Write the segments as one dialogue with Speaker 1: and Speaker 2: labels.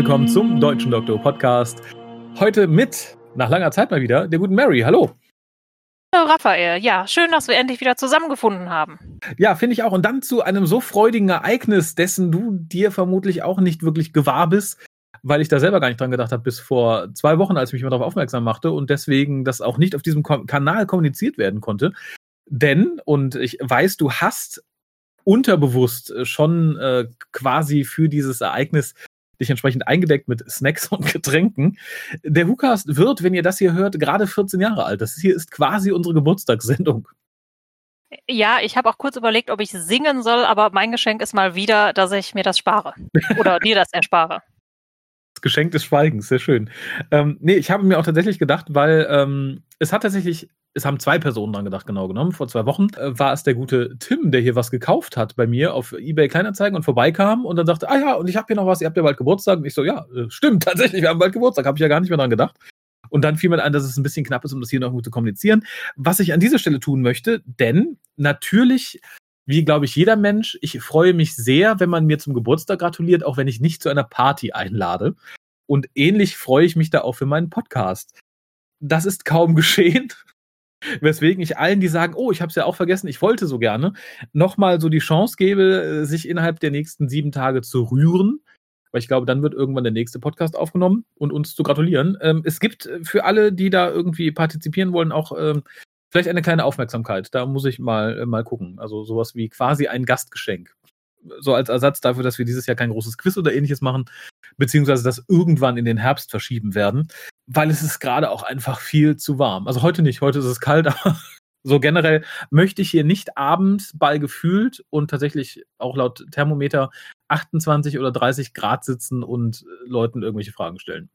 Speaker 1: Willkommen zum Deutschen Doktor Podcast. Heute mit, nach langer Zeit mal wieder, der guten Mary. Hallo.
Speaker 2: Hallo Raphael, ja, schön, dass wir endlich wieder zusammengefunden haben.
Speaker 1: Ja, finde ich auch. Und dann zu einem so freudigen Ereignis, dessen du dir vermutlich auch nicht wirklich gewahr bist, weil ich da selber gar nicht dran gedacht habe, bis vor zwei Wochen, als ich mich mal darauf aufmerksam machte und deswegen das auch nicht auf diesem Kanal kommuniziert werden konnte. Denn, und ich weiß, du hast unterbewusst schon äh, quasi für dieses Ereignis dich entsprechend eingedeckt mit Snacks und Getränken. Der WhoCast wird, wenn ihr das hier hört, gerade 14 Jahre alt. Das hier ist quasi unsere Geburtstagssendung.
Speaker 2: Ja, ich habe auch kurz überlegt, ob ich singen soll, aber mein Geschenk ist mal wieder, dass ich mir das spare. Oder dir das erspare.
Speaker 1: Das Geschenk des Schweigens, sehr schön. Ähm, nee, ich habe mir auch tatsächlich gedacht, weil ähm, es hat tatsächlich es haben zwei Personen dran gedacht, genau genommen. Vor zwei Wochen äh, war es der gute Tim, der hier was gekauft hat bei mir auf eBay Kleinanzeigen und vorbeikam und dann sagte, ah ja, und ich habe hier noch was, ihr habt ja bald Geburtstag. Und ich so, ja, äh, stimmt, tatsächlich, wir haben bald Geburtstag, habe ich ja gar nicht mehr dran gedacht. Und dann fiel mir ein, dass es ein bisschen knapp ist, um das hier noch gut zu kommunizieren. Was ich an dieser Stelle tun möchte, denn natürlich, wie glaube ich jeder Mensch, ich freue mich sehr, wenn man mir zum Geburtstag gratuliert, auch wenn ich nicht zu einer Party einlade. Und ähnlich freue ich mich da auch für meinen Podcast. Das ist kaum geschehen. Weswegen ich allen, die sagen, oh, ich habe es ja auch vergessen, ich wollte so gerne, nochmal so die Chance gebe, äh, sich innerhalb der nächsten sieben Tage zu rühren. Weil ich glaube, dann wird irgendwann der nächste Podcast aufgenommen und uns zu gratulieren. Ähm, es gibt für alle, die da irgendwie partizipieren wollen, auch ähm, vielleicht eine kleine Aufmerksamkeit. Da muss ich mal, äh, mal gucken. Also sowas wie quasi ein Gastgeschenk. So als Ersatz dafür, dass wir dieses Jahr kein großes Quiz oder ähnliches machen, beziehungsweise das irgendwann in den Herbst verschieben werden weil es ist gerade auch einfach viel zu warm. Also heute nicht, heute ist es kalt, aber so generell möchte ich hier nicht abends bei gefühlt und tatsächlich auch laut Thermometer 28 oder 30 Grad sitzen und äh, Leuten irgendwelche Fragen stellen.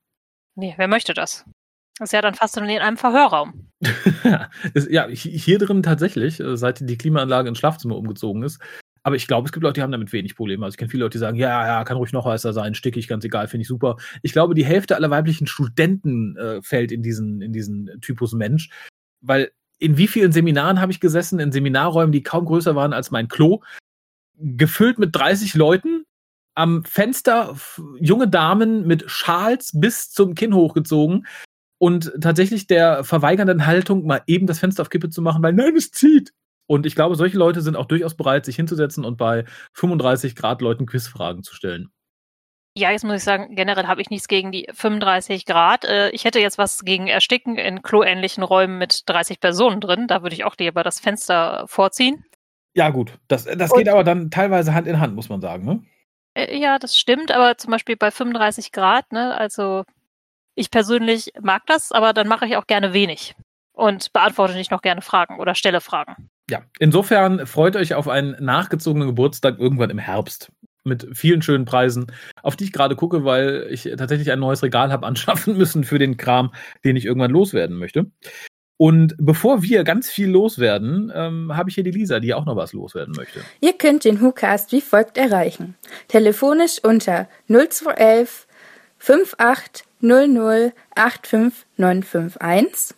Speaker 2: Nee, wer möchte das? Das ist ja dann fast in einem Verhörraum.
Speaker 1: ja, hier drin tatsächlich, äh, seit die Klimaanlage ins Schlafzimmer umgezogen ist, aber ich glaube, es gibt Leute, die haben damit wenig Probleme. Also ich kenne viele Leute, die sagen, ja, ja, kann ruhig noch heißer sein, stickig, ganz egal, finde ich super. Ich glaube, die Hälfte aller weiblichen Studenten äh, fällt in diesen, in diesen Typus Mensch. Weil in wie vielen Seminaren habe ich gesessen, in Seminarräumen, die kaum größer waren als mein Klo, gefüllt mit 30 Leuten, am Fenster junge Damen mit Schals bis zum Kinn hochgezogen und tatsächlich der verweigernden Haltung, mal eben das Fenster auf Kippe zu machen, weil nein, es zieht. Und ich glaube, solche Leute sind auch durchaus bereit, sich hinzusetzen und bei 35 Grad Leuten Quizfragen zu stellen.
Speaker 2: Ja, jetzt muss ich sagen, generell habe ich nichts gegen die 35 Grad. Äh, ich hätte jetzt was gegen Ersticken in kloähnlichen Räumen mit 30 Personen drin. Da würde ich auch lieber das Fenster vorziehen.
Speaker 1: Ja, gut. Das, das geht aber dann teilweise Hand in Hand, muss man sagen, ne?
Speaker 2: Äh, ja, das stimmt, aber zum Beispiel bei 35 Grad, ne, also ich persönlich mag das, aber dann mache ich auch gerne wenig und beantworte nicht noch gerne Fragen oder stelle Fragen.
Speaker 1: Ja, insofern freut euch auf einen nachgezogenen Geburtstag irgendwann im Herbst mit vielen schönen Preisen, auf die ich gerade gucke, weil ich tatsächlich ein neues Regal habe anschaffen müssen für den Kram, den ich irgendwann loswerden möchte. Und bevor wir ganz viel loswerden, ähm, habe ich hier die Lisa, die auch noch was loswerden möchte.
Speaker 3: Ihr könnt den WhoCast wie folgt erreichen. Telefonisch unter 0211 5800 85951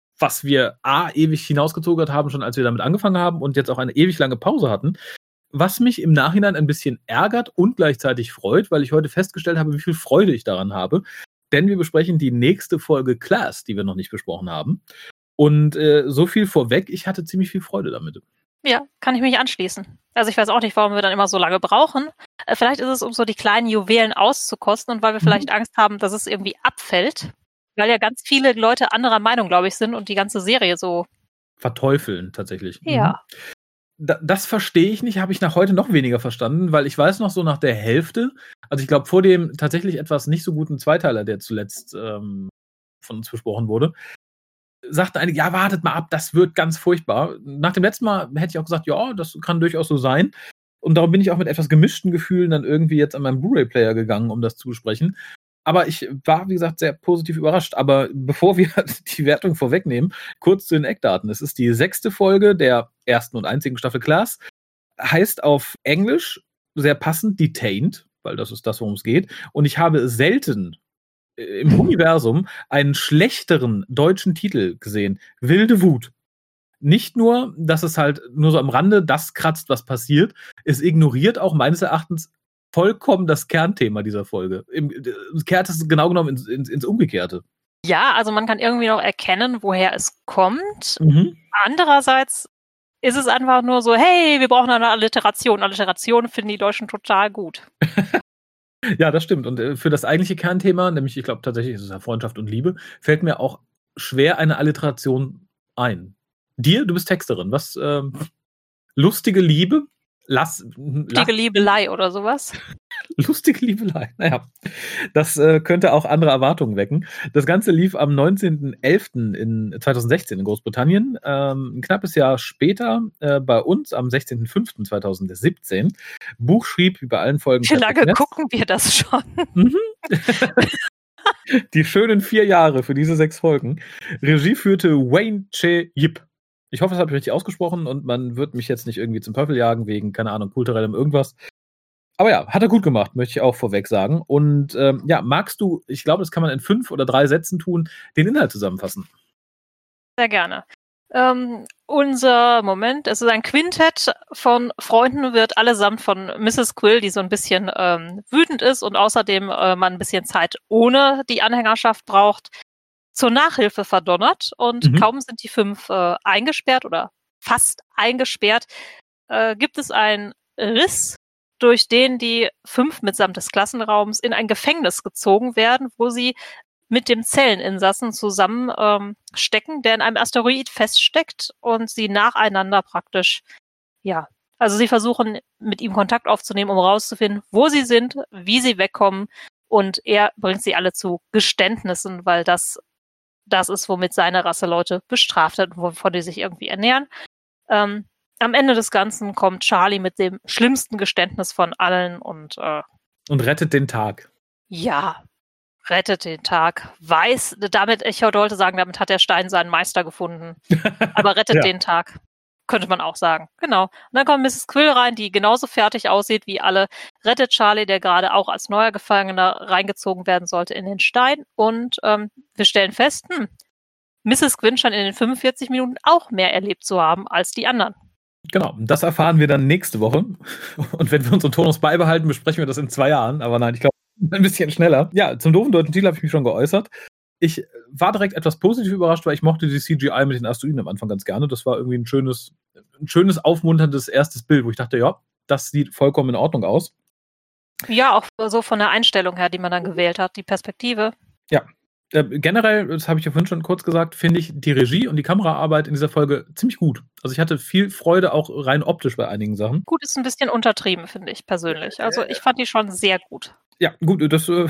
Speaker 1: was wir A, ewig hinausgezogert haben, schon als wir damit angefangen haben und jetzt auch eine ewig lange Pause hatten. Was mich im Nachhinein ein bisschen ärgert und gleichzeitig freut, weil ich heute festgestellt habe, wie viel Freude ich daran habe. Denn wir besprechen die nächste Folge Class, die wir noch nicht besprochen haben. Und äh, so viel vorweg, ich hatte ziemlich viel Freude damit.
Speaker 2: Ja, kann ich mich anschließen. Also ich weiß auch nicht, warum wir dann immer so lange brauchen. Äh, vielleicht ist es, um so die kleinen Juwelen auszukosten und weil wir mhm. vielleicht Angst haben, dass es irgendwie abfällt. Weil ja ganz viele Leute anderer Meinung, glaube ich, sind und die ganze Serie so
Speaker 1: verteufeln tatsächlich.
Speaker 2: Mhm. Ja.
Speaker 1: Da, das verstehe ich nicht, habe ich nach heute noch weniger verstanden, weil ich weiß noch so nach der Hälfte, also ich glaube vor dem tatsächlich etwas nicht so guten Zweiteiler, der zuletzt ähm, von uns besprochen wurde, sagte einige, ja, wartet mal ab, das wird ganz furchtbar. Nach dem letzten Mal hätte ich auch gesagt, ja, das kann durchaus so sein. Und darum bin ich auch mit etwas gemischten Gefühlen dann irgendwie jetzt an meinen Blu-ray-Player gegangen, um das zu besprechen. Aber ich war, wie gesagt, sehr positiv überrascht. Aber bevor wir die Wertung vorwegnehmen, kurz zu den Eckdaten. Es ist die sechste Folge der ersten und einzigen Staffel Class. Heißt auf Englisch sehr passend Detained, weil das ist das, worum es geht. Und ich habe selten äh, im Universum einen schlechteren deutschen Titel gesehen. Wilde Wut. Nicht nur, dass es halt nur so am Rande das kratzt, was passiert, es ignoriert auch meines Erachtens vollkommen das Kernthema dieser Folge. Es kehrt es genau genommen ins, ins, ins, Umgekehrte.
Speaker 2: Ja, also man kann irgendwie noch erkennen, woher es kommt. Mhm. Andererseits ist es einfach nur so, hey, wir brauchen eine Alliteration. Alliteration finden die Deutschen total gut.
Speaker 1: ja, das stimmt. Und äh, für das eigentliche Kernthema, nämlich ich glaube tatsächlich ist es ja Freundschaft und Liebe, fällt mir auch schwer eine Alliteration ein. Dir, du bist Texterin. Was ähm, lustige Liebe? Lass,
Speaker 2: Lustige Liebelei oder sowas.
Speaker 1: Lustige Liebelei. Naja, das äh, könnte auch andere Erwartungen wecken. Das Ganze lief am 19.11. in 2016 in Großbritannien. Ähm, ein knappes Jahr später äh, bei uns am 16.05.2017. Buch schrieb wie bei allen Folgen.
Speaker 2: Wie lange gucken wir das schon? Mhm.
Speaker 1: Die schönen vier Jahre für diese sechs Folgen. Regie führte Wayne Che Yip. Ich hoffe, das habe ich richtig ausgesprochen und man wird mich jetzt nicht irgendwie zum Teufel jagen wegen, keine Ahnung, kulturellem irgendwas. Aber ja, hat er gut gemacht, möchte ich auch vorweg sagen. Und ähm, ja, magst du, ich glaube, das kann man in fünf oder drei Sätzen tun, den Inhalt zusammenfassen?
Speaker 2: Sehr gerne. Ähm, unser Moment, es ist ein Quintett von Freunden, wird allesamt von Mrs. Quill, die so ein bisschen ähm, wütend ist und außerdem äh, man ein bisschen Zeit ohne die Anhängerschaft braucht, zur Nachhilfe verdonnert und mhm. kaum sind die fünf äh, eingesperrt oder fast eingesperrt, äh, gibt es einen Riss, durch den die fünf mitsamt des Klassenraums in ein Gefängnis gezogen werden, wo sie mit dem Zelleninsassen zusammen ähm, stecken, der in einem Asteroid feststeckt und sie nacheinander praktisch, ja, also sie versuchen mit ihm Kontakt aufzunehmen, um herauszufinden, wo sie sind, wie sie wegkommen und er bringt sie alle zu Geständnissen, weil das das ist, womit seine Rasse Leute bestraft hat und wovon die sich irgendwie ernähren. Ähm, am Ende des Ganzen kommt Charlie mit dem schlimmsten Geständnis von allen und äh,
Speaker 1: und rettet den Tag.
Speaker 2: Ja, rettet den Tag. Weiß, damit, ich wollte sagen, damit hat der Stein seinen Meister gefunden. Aber rettet ja. den Tag könnte man auch sagen. Genau. Und dann kommt Mrs. Quill rein, die genauso fertig aussieht wie alle, rettet Charlie, der gerade auch als neuer Gefangener reingezogen werden sollte, in den Stein. Und ähm, wir stellen fest, hm, Mrs. Quinn scheint in den 45 Minuten auch mehr erlebt zu haben als die anderen.
Speaker 1: Genau, das erfahren wir dann nächste Woche. Und wenn wir unseren Tonus beibehalten, besprechen wir das in zwei Jahren. Aber nein, ich glaube, ein bisschen schneller. Ja, zum doofen deutschen Titel habe ich mich schon geäußert ich war direkt etwas positiv überrascht, weil ich mochte die CGI mit den Asteroiden am Anfang ganz gerne. Das war irgendwie ein schönes, ein schönes, aufmunterndes erstes Bild, wo ich dachte, ja, das sieht vollkommen in Ordnung aus.
Speaker 2: Ja, auch so von der Einstellung her, die man dann gewählt hat, die Perspektive.
Speaker 1: Ja. Äh, generell, das habe ich ja vorhin schon kurz gesagt, finde ich die Regie und die Kameraarbeit in dieser Folge ziemlich gut. Also ich hatte viel Freude auch rein optisch bei einigen Sachen.
Speaker 2: Gut ist ein bisschen untertrieben, finde ich persönlich. Also ich fand die schon sehr gut.
Speaker 1: Ja, gut, das äh,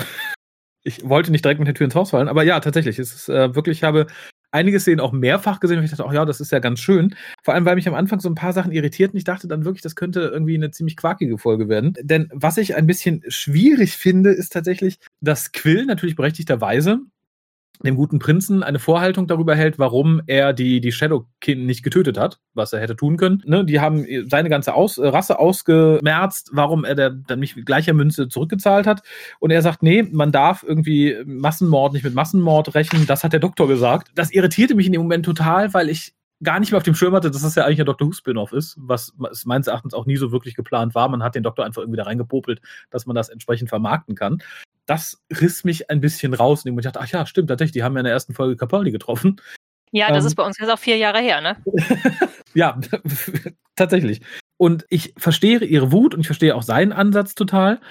Speaker 1: ich wollte nicht direkt mit der Tür ins Haus fallen, aber ja, tatsächlich. Es ist äh, wirklich, ich habe einige Szenen auch mehrfach gesehen und ich dachte, ach ja, das ist ja ganz schön. Vor allem, weil mich am Anfang so ein paar Sachen irritierten. Ich dachte dann wirklich, das könnte irgendwie eine ziemlich quakige Folge werden. Denn was ich ein bisschen schwierig finde, ist tatsächlich, dass Quill natürlich berechtigterweise dem guten Prinzen eine Vorhaltung darüber hält, warum er die, die Shadowkin nicht getötet hat, was er hätte tun können. Ne? Die haben seine ganze Aus, Rasse ausgemerzt, warum er der, dann nicht mit gleicher Münze zurückgezahlt hat. Und er sagt, nee, man darf irgendwie Massenmord nicht mit Massenmord rechnen. Das hat der Doktor gesagt. Das irritierte mich in dem Moment total, weil ich gar nicht mehr auf dem Schirm hatte, dass das ja eigentlich ein Doctor Who Spin-off ist, was meines Erachtens auch nie so wirklich geplant war. Man hat den Doktor einfach irgendwie da reingepopelt, dass man das entsprechend vermarkten kann das riss mich ein bisschen raus. Und ich dachte, ach ja, stimmt, tatsächlich, die haben ja in der ersten Folge Capaldi getroffen.
Speaker 2: Ja, das ähm, ist bei uns jetzt auch vier Jahre her, ne?
Speaker 1: ja, tatsächlich. Und ich verstehe ihre Wut und ich verstehe auch seinen Ansatz total.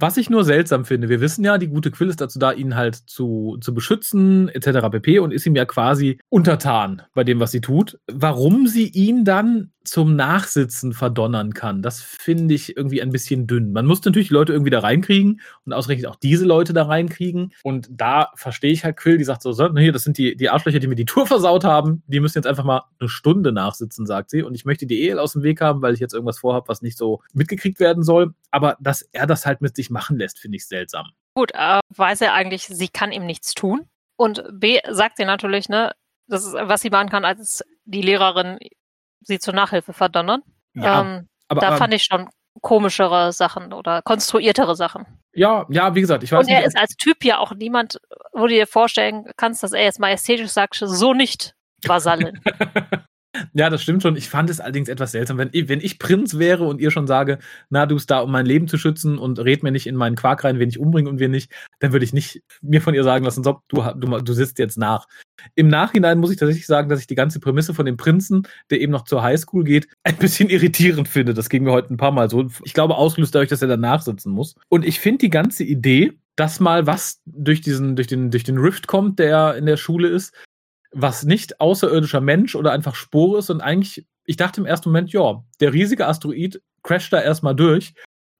Speaker 1: Was ich nur seltsam finde, wir wissen ja, die gute Quill ist dazu da, ihn halt zu, zu beschützen, etc. pp. und ist ihm ja quasi untertan bei dem, was sie tut. Warum sie ihn dann zum Nachsitzen verdonnern kann, das finde ich irgendwie ein bisschen dünn. Man muss natürlich die Leute irgendwie da reinkriegen und ausgerechnet auch diese Leute da reinkriegen. Und da verstehe ich halt Quill, die sagt so, so hier, das sind die, die Arschlöcher, die mir die Tour versaut haben, die müssen jetzt einfach mal eine Stunde nachsitzen, sagt sie. Und ich möchte die eh aus dem Weg haben, weil ich jetzt irgendwas vorhabe, was nicht so mitgekriegt werden soll. Aber dass er das halt mit sich machen lässt, finde ich seltsam.
Speaker 2: Gut, äh, weiß er eigentlich, sie kann ihm nichts tun. Und B sagt sie natürlich, ne, das ist, was sie machen kann, als die Lehrerin sie zur Nachhilfe verdonnern.
Speaker 1: Ja,
Speaker 2: ähm,
Speaker 1: aber,
Speaker 2: da
Speaker 1: aber
Speaker 2: fand ich schon komischere Sachen oder konstruiertere Sachen.
Speaker 1: ja, ja, wie gesagt, ich weiß
Speaker 2: Und er
Speaker 1: nicht.
Speaker 2: ist als Typ ja auch niemand, wo du dir vorstellen kannst, dass er jetzt majestätisch sagt, so nicht Vasallen.
Speaker 1: Ja, das stimmt schon. Ich fand es allerdings etwas seltsam. Wenn ich, wenn ich Prinz wäre und ihr schon sage, na, du bist da, um mein Leben zu schützen und red mir nicht in meinen Quark rein, wen ich umbringe und wen nicht, dann würde ich nicht mir von ihr sagen lassen, so, du, du, du sitzt jetzt nach. Im Nachhinein muss ich tatsächlich sagen, dass ich die ganze Prämisse von dem Prinzen, der eben noch zur Highschool geht, ein bisschen irritierend finde. Das ging mir heute ein paar Mal so. Ich glaube, ausgelöst dadurch, dass er danach sitzen muss. Und ich finde die ganze Idee, dass mal was durch diesen, durch den, durch den Rift kommt, der in der Schule ist, was nicht außerirdischer Mensch oder einfach Spore ist und eigentlich, ich dachte im ersten Moment, ja, der riesige Asteroid crasht da erstmal durch.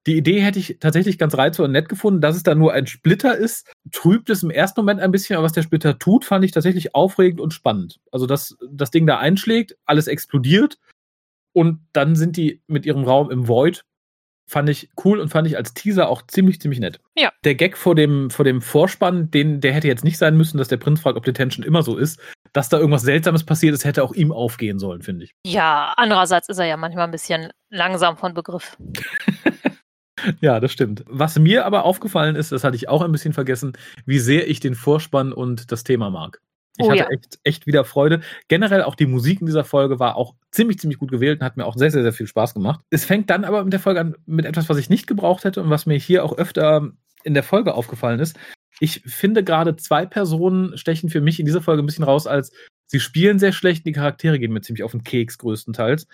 Speaker 1: Die Idee hätte ich tatsächlich ganz reizvoll und nett gefunden, dass es da nur ein Splitter ist, trübt es im ersten Moment ein bisschen, aber was der Splitter tut, fand ich tatsächlich aufregend und spannend. Also, dass das Ding da einschlägt, alles explodiert und dann sind die mit ihrem Raum im Void. Fand ich cool und fand ich als Teaser auch ziemlich, ziemlich nett.
Speaker 2: Ja.
Speaker 1: Der Gag vor dem, vor dem Vorspann, den, der hätte jetzt nicht sein müssen, dass der Prinz fragt, ob Detention immer so ist. Dass da irgendwas Seltsames passiert ist, hätte auch ihm aufgehen sollen, finde ich.
Speaker 2: ja, andererseits ist er ja manchmal ein bisschen langsam von Begriff.
Speaker 1: Ja, das stimmt. Was mir aber aufgefallen ist, das hatte ich auch ein bisschen vergessen, wie sehr ich den Vorspann und das Thema mag. Ich
Speaker 2: Oh
Speaker 1: hatte
Speaker 2: ja.
Speaker 1: echt, echt wieder Freude. Generell auch die Musik in dieser Folge war auch ziemlich, ziemlich gut gewählt und hat mir auch sehr, sehr, sehr viel Spaß gemacht. Es fängt dann aber mit der Folge an mit etwas, was ich nicht gebraucht hätte und was mir hier auch öfter in der Folge aufgefallen ist. Ich finde gerade zwei Personen stechen für mich in dieser Folge ein bisschen raus, als sie spielen sehr schlecht, die Charaktere gehen mir ziemlich auf den Keks größtenteils.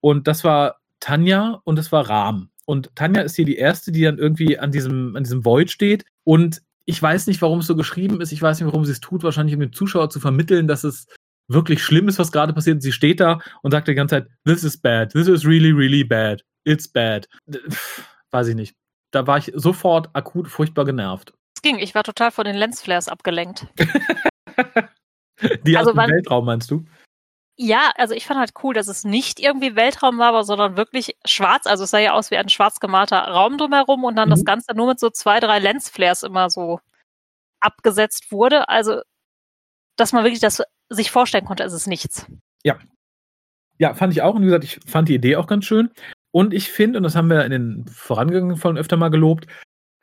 Speaker 1: Und das war Tanja und das war Rahm. Und Tanja ist hier die erste, die dann irgendwie an diesem, an diesem Void steht. Und ich weiß nicht, warum es so geschrieben ist. Ich weiß nicht, warum sie es tut. Wahrscheinlich, um dem Zuschauer zu vermitteln, dass es wirklich schlimm ist, was gerade passiert. Sie steht da und sagt die ganze Zeit, this is bad. This is really, really bad. It's bad. Weiß ich nicht. Da war ich sofort akut furchtbar genervt.
Speaker 2: Es ging, ich war total von den Lensflares abgelenkt.
Speaker 1: Die
Speaker 2: Also
Speaker 1: aus dem
Speaker 2: wann-
Speaker 1: Weltraum, meinst du?
Speaker 2: Ja, also ich fand halt cool, dass es nicht irgendwie Weltraum war, aber sondern wirklich schwarz. Also es sah ja aus wie ein schwarz gemalter Raum drumherum und dann das
Speaker 1: Mhm.
Speaker 2: Ganze nur mit so zwei, drei Lensflares immer so abgesetzt wurde. Also, dass man wirklich das sich vorstellen konnte, es ist nichts.
Speaker 1: Ja, fand ich auch. Und wie gesagt, ich fand die Idee auch ganz schön. Und ich finde, und das haben wir in den vorangegangenen Folgen öfter mal gelobt,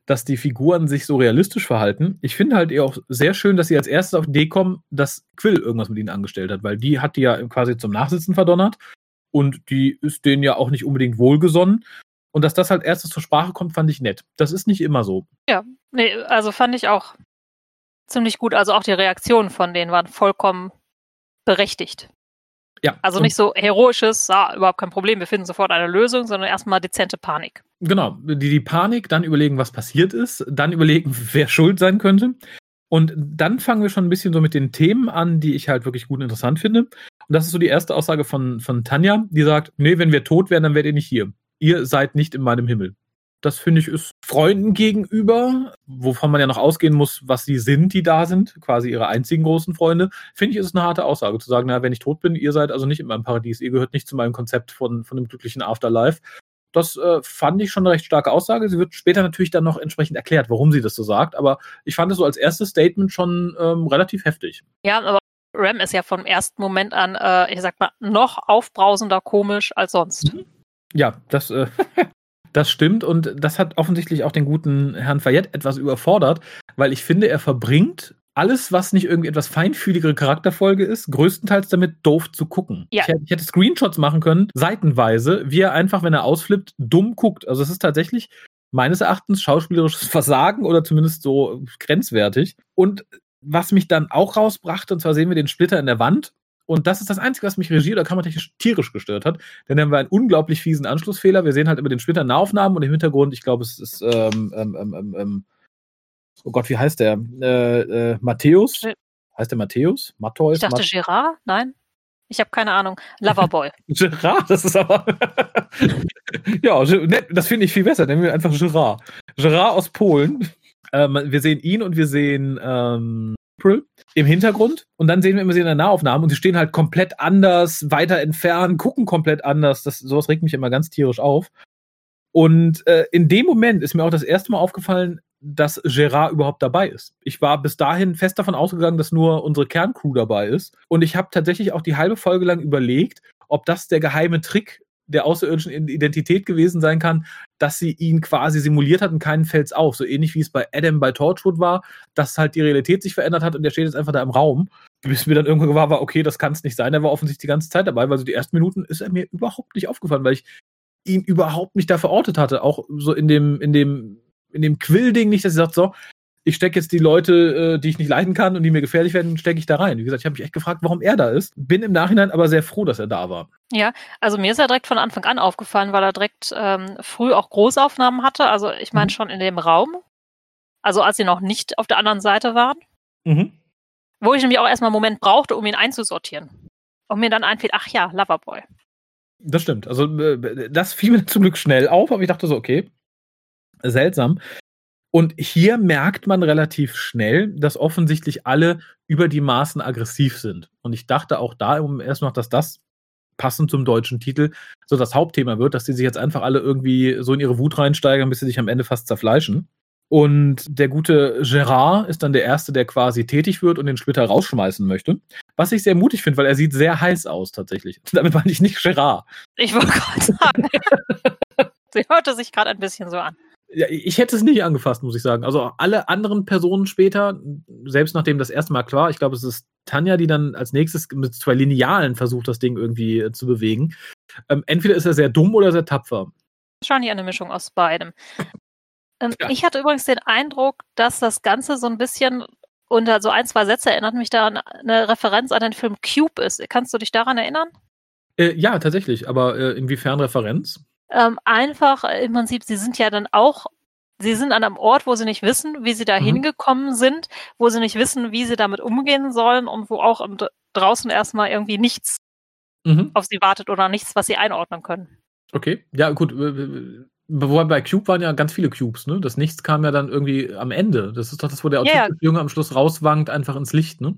Speaker 1: dass die Figuren sich so realistisch verhalten. Ich finde halt eher auch sehr schön, dass sie als erstes auf die Idee kommen, dass Quill irgendwas mit ihnen angestellt hat, weil die hat die ja quasi zum Nachsitzen verdonnert und die ist denen ja auch nicht unbedingt wohlgesonnen. Und dass das halt erstes zur Sprache kommt, fand ich nett. Das ist nicht immer so.
Speaker 2: Nee, also fand ich auch ziemlich gut. Also auch die Reaktionen von denen waren vollkommen berechtigt.
Speaker 1: Ja.
Speaker 2: Also nicht so heroisches, ah, überhaupt kein Problem, wir finden sofort eine Lösung, sondern erstmal dezente Panik.
Speaker 1: Genau, die, die Panik, dann überlegen, was passiert ist, dann überlegen, wer schuld sein könnte. Und dann fangen wir schon ein bisschen so mit den Themen an, die ich halt wirklich gut und interessant finde. Und das ist so die erste Aussage von, von Tanja, die sagt, nee, wenn wir tot wären, dann wärt ihr nicht hier. Ihr seid nicht in meinem Himmel. Das finde ich ist Freunden gegenüber, wovon man ja noch ausgehen muss, was sie sind, die da sind, quasi ihre einzigen großen Freunde, finde ich, ist es eine harte Aussage zu sagen, na, wenn ich tot bin, ihr seid also nicht in meinem Paradies, ihr gehört nicht zu meinem Konzept von, von einem glücklichen Afterlife. Das äh, fand ich schon eine recht starke Aussage. Sie wird später natürlich dann noch entsprechend erklärt, warum sie das so sagt, aber ich fand es so als erstes Statement schon ähm, relativ heftig.
Speaker 2: Ja, aber Ram ist ja vom ersten Moment an, äh, ich sag mal, noch aufbrausender komisch als sonst.
Speaker 1: Ja, das, äh, das stimmt und das hat offensichtlich auch den guten Herrn Fayette etwas überfordert, weil ich finde, er verbringt alles, was nicht irgendwie etwas feinfühligere Charakterfolge ist, größtenteils damit doof zu gucken.
Speaker 2: Ja.
Speaker 1: Ich, hätte, ich hätte Screenshots machen können, seitenweise, wie er einfach, wenn er ausflippt, dumm guckt. Also es ist tatsächlich meines Erachtens schauspielerisches Versagen oder zumindest so grenzwertig. Und was mich dann auch rausbrachte, und zwar sehen wir den Splitter in der Wand. Und das ist das Einzige, was mich regie- oder kameratechnisch tierisch gestört hat. Denn dann haben wir einen unglaublich fiesen Anschlussfehler. Wir sehen halt über den Splitter Nahaufnahmen und im Hintergrund, ich glaube, es ist, ähm, ähm, ähm, ähm, oh Gott, wie heißt der? Äh, äh, Matthäus?
Speaker 2: Äh.
Speaker 1: Heißt der Matthäus? Matthäus?
Speaker 2: Ich dachte Gerard? Nein? Ich habe keine Ahnung. Loverboy.
Speaker 1: Gerard, das ist aber. ja, ne, das finde ich viel besser. Nennen wir einfach Gerard. Gerard aus Polen. Ähm, wir sehen ihn und wir sehen ähm, im Hintergrund. Und dann sehen wir immer sie in der Nahaufnahme und sie stehen halt komplett anders, weiter entfernt, gucken komplett anders. Das, sowas regt mich immer ganz tierisch auf. Und äh, in dem Moment ist mir auch das erste Mal aufgefallen, dass Gerard überhaupt dabei ist. Ich war bis dahin fest davon ausgegangen, dass nur unsere Kerncrew dabei ist. Und ich habe tatsächlich auch die halbe Folge lang überlegt, ob das der geheime Trick der außerirdischen Identität gewesen sein kann, dass sie ihn quasi simuliert hat und keinen fällt's auf. So ähnlich wie es bei Adam bei Torchwood war, dass halt die Realität sich verändert hat und der steht jetzt einfach da im Raum. Bis mir dann irgendwann war, war okay, das kann es nicht sein. Er war offensichtlich die ganze Zeit dabei, weil so die ersten Minuten ist er mir überhaupt nicht aufgefallen, weil ich ihn überhaupt nicht da verortet hatte. Auch so in dem, in dem, in dem Quill-Ding nicht, dass sie sagt, so, ich stecke jetzt die Leute, äh, die ich nicht leiden kann und die mir gefährlich werden, stecke ich da rein. Wie gesagt, ich habe mich echt gefragt, warum er da ist. Bin im Nachhinein aber sehr froh, dass er da war.
Speaker 2: Ja, also mir ist er direkt von Anfang an aufgefallen, weil er direkt ähm, früh auch Großaufnahmen hatte. Also ich meine mhm. schon in dem Raum. Also als sie noch nicht auf der anderen Seite waren. Mhm. Wo ich nämlich auch erstmal einen Moment brauchte, um ihn einzusortieren. Und mir dann einfiel, ach ja, Loverboy.
Speaker 1: Das stimmt. Also äh, das fiel mir zum Glück schnell auf, aber ich dachte so, okay, seltsam. Und hier merkt man relativ schnell, dass offensichtlich alle über die Maßen aggressiv sind. Und ich dachte auch da erst noch, dass das passend zum deutschen Titel so das Hauptthema wird, dass die sich jetzt einfach alle irgendwie so in ihre Wut reinsteigern, bis sie sich am Ende fast zerfleischen. Und der gute Gerard ist dann der Erste, der quasi tätig wird und den Splitter rausschmeißen möchte. Was ich sehr mutig finde, weil er sieht sehr heiß aus tatsächlich. Damit meine ich nicht Gerard.
Speaker 2: Ich wollte gerade sagen. Sie hörte sich gerade ein bisschen so an.
Speaker 1: Ja, ich hätte es nicht angefasst, muss ich sagen. Also alle anderen Personen später, selbst nachdem das erste Mal klar, ich glaube, es ist Tanja, die dann als nächstes mit zwei Linealen versucht, das Ding irgendwie äh, zu bewegen. Ähm, entweder ist er sehr dumm oder sehr tapfer.
Speaker 2: Wahrscheinlich eine Mischung aus beidem. Ähm, ja. Ich hatte übrigens den Eindruck, dass das Ganze so ein bisschen unter so ein, zwei Sätze erinnert mich da an eine Referenz an den Film Cube ist. Kannst du dich daran erinnern?
Speaker 1: Äh, ja, tatsächlich. Aber äh, inwiefern Referenz?
Speaker 2: Ähm, einfach äh, im Prinzip, sie sind ja dann auch, sie sind an einem Ort, wo sie nicht wissen, wie sie da mhm. hingekommen sind, wo sie nicht wissen, wie sie damit umgehen sollen und wo auch draußen erstmal irgendwie nichts mhm. auf sie wartet oder nichts, was sie einordnen können.
Speaker 1: Okay, ja gut. Wobei bei Cube waren ja ganz viele Cubes, ne? Das Nichts kam ja dann irgendwie am Ende. Das ist doch das, wo der
Speaker 2: ja,
Speaker 1: Junge am Schluss rauswankt, einfach ins Licht, ne?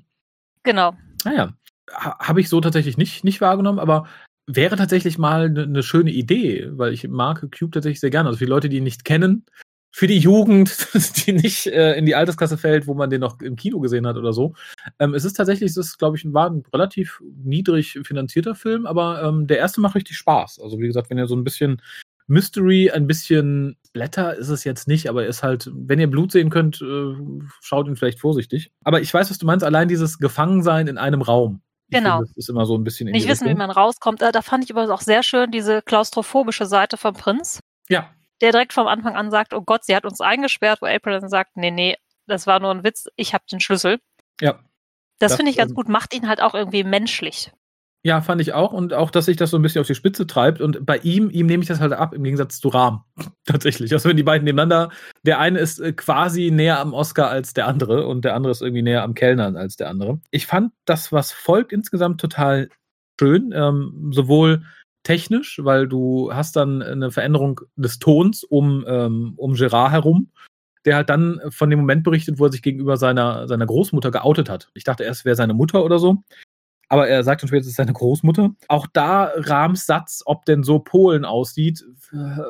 Speaker 2: Genau.
Speaker 1: Naja. Ah Habe ich so tatsächlich nicht, nicht wahrgenommen, aber wäre tatsächlich mal eine ne schöne Idee, weil ich mag Cube tatsächlich sehr gerne. Also für die Leute, die ihn nicht kennen, für die Jugend, die nicht äh, in die Altersklasse fällt, wo man den noch im Kino gesehen hat oder so. Ähm, es ist tatsächlich, es ist, glaube ich, ein, war ein relativ niedrig finanzierter Film, aber ähm, der erste macht richtig Spaß. Also wie gesagt, wenn ihr so ein bisschen Mystery, ein bisschen Blätter ist es jetzt nicht, aber er ist halt, wenn ihr Blut sehen könnt, äh, schaut ihn vielleicht vorsichtig. Aber ich weiß, was du meinst, allein dieses Gefangensein in einem Raum.
Speaker 2: Genau.
Speaker 1: Finde, das ist immer so ein bisschen
Speaker 2: in Nicht wissen, wie man rauskommt. Äh, da fand ich übrigens auch sehr schön diese klaustrophobische Seite vom Prinz.
Speaker 1: Ja.
Speaker 2: Der direkt vom Anfang an sagt, oh Gott, sie hat uns eingesperrt, wo April dann sagt, nee, nee, das war nur ein Witz, ich habe den Schlüssel.
Speaker 1: Ja.
Speaker 2: Das, das finde ich ganz ähm, gut, macht ihn halt auch irgendwie menschlich.
Speaker 1: Ja, fand ich auch. Und auch, dass sich das so ein bisschen auf die Spitze treibt. Und bei ihm, ihm nehme ich das halt ab, im Gegensatz zu Rahm. Tatsächlich. Also wenn die beiden nebeneinander, der eine ist äh, quasi näher am Oscar als der andere und der andere ist irgendwie näher am Kellner als der andere. Ich fand das, was folgt, insgesamt total schön. Ähm, sowohl technisch, weil du hast dann eine Veränderung des Tons um, ähm, um Gerard herum der halt dann von dem Moment berichtet, wo er sich gegenüber seiner, seiner Großmutter geoutet hat. Ich dachte erst, wäre seine Mutter oder so aber er sagt dann später, es ist seine Großmutter. Auch da Rahms Satz, ob denn so Polen aussieht, pff,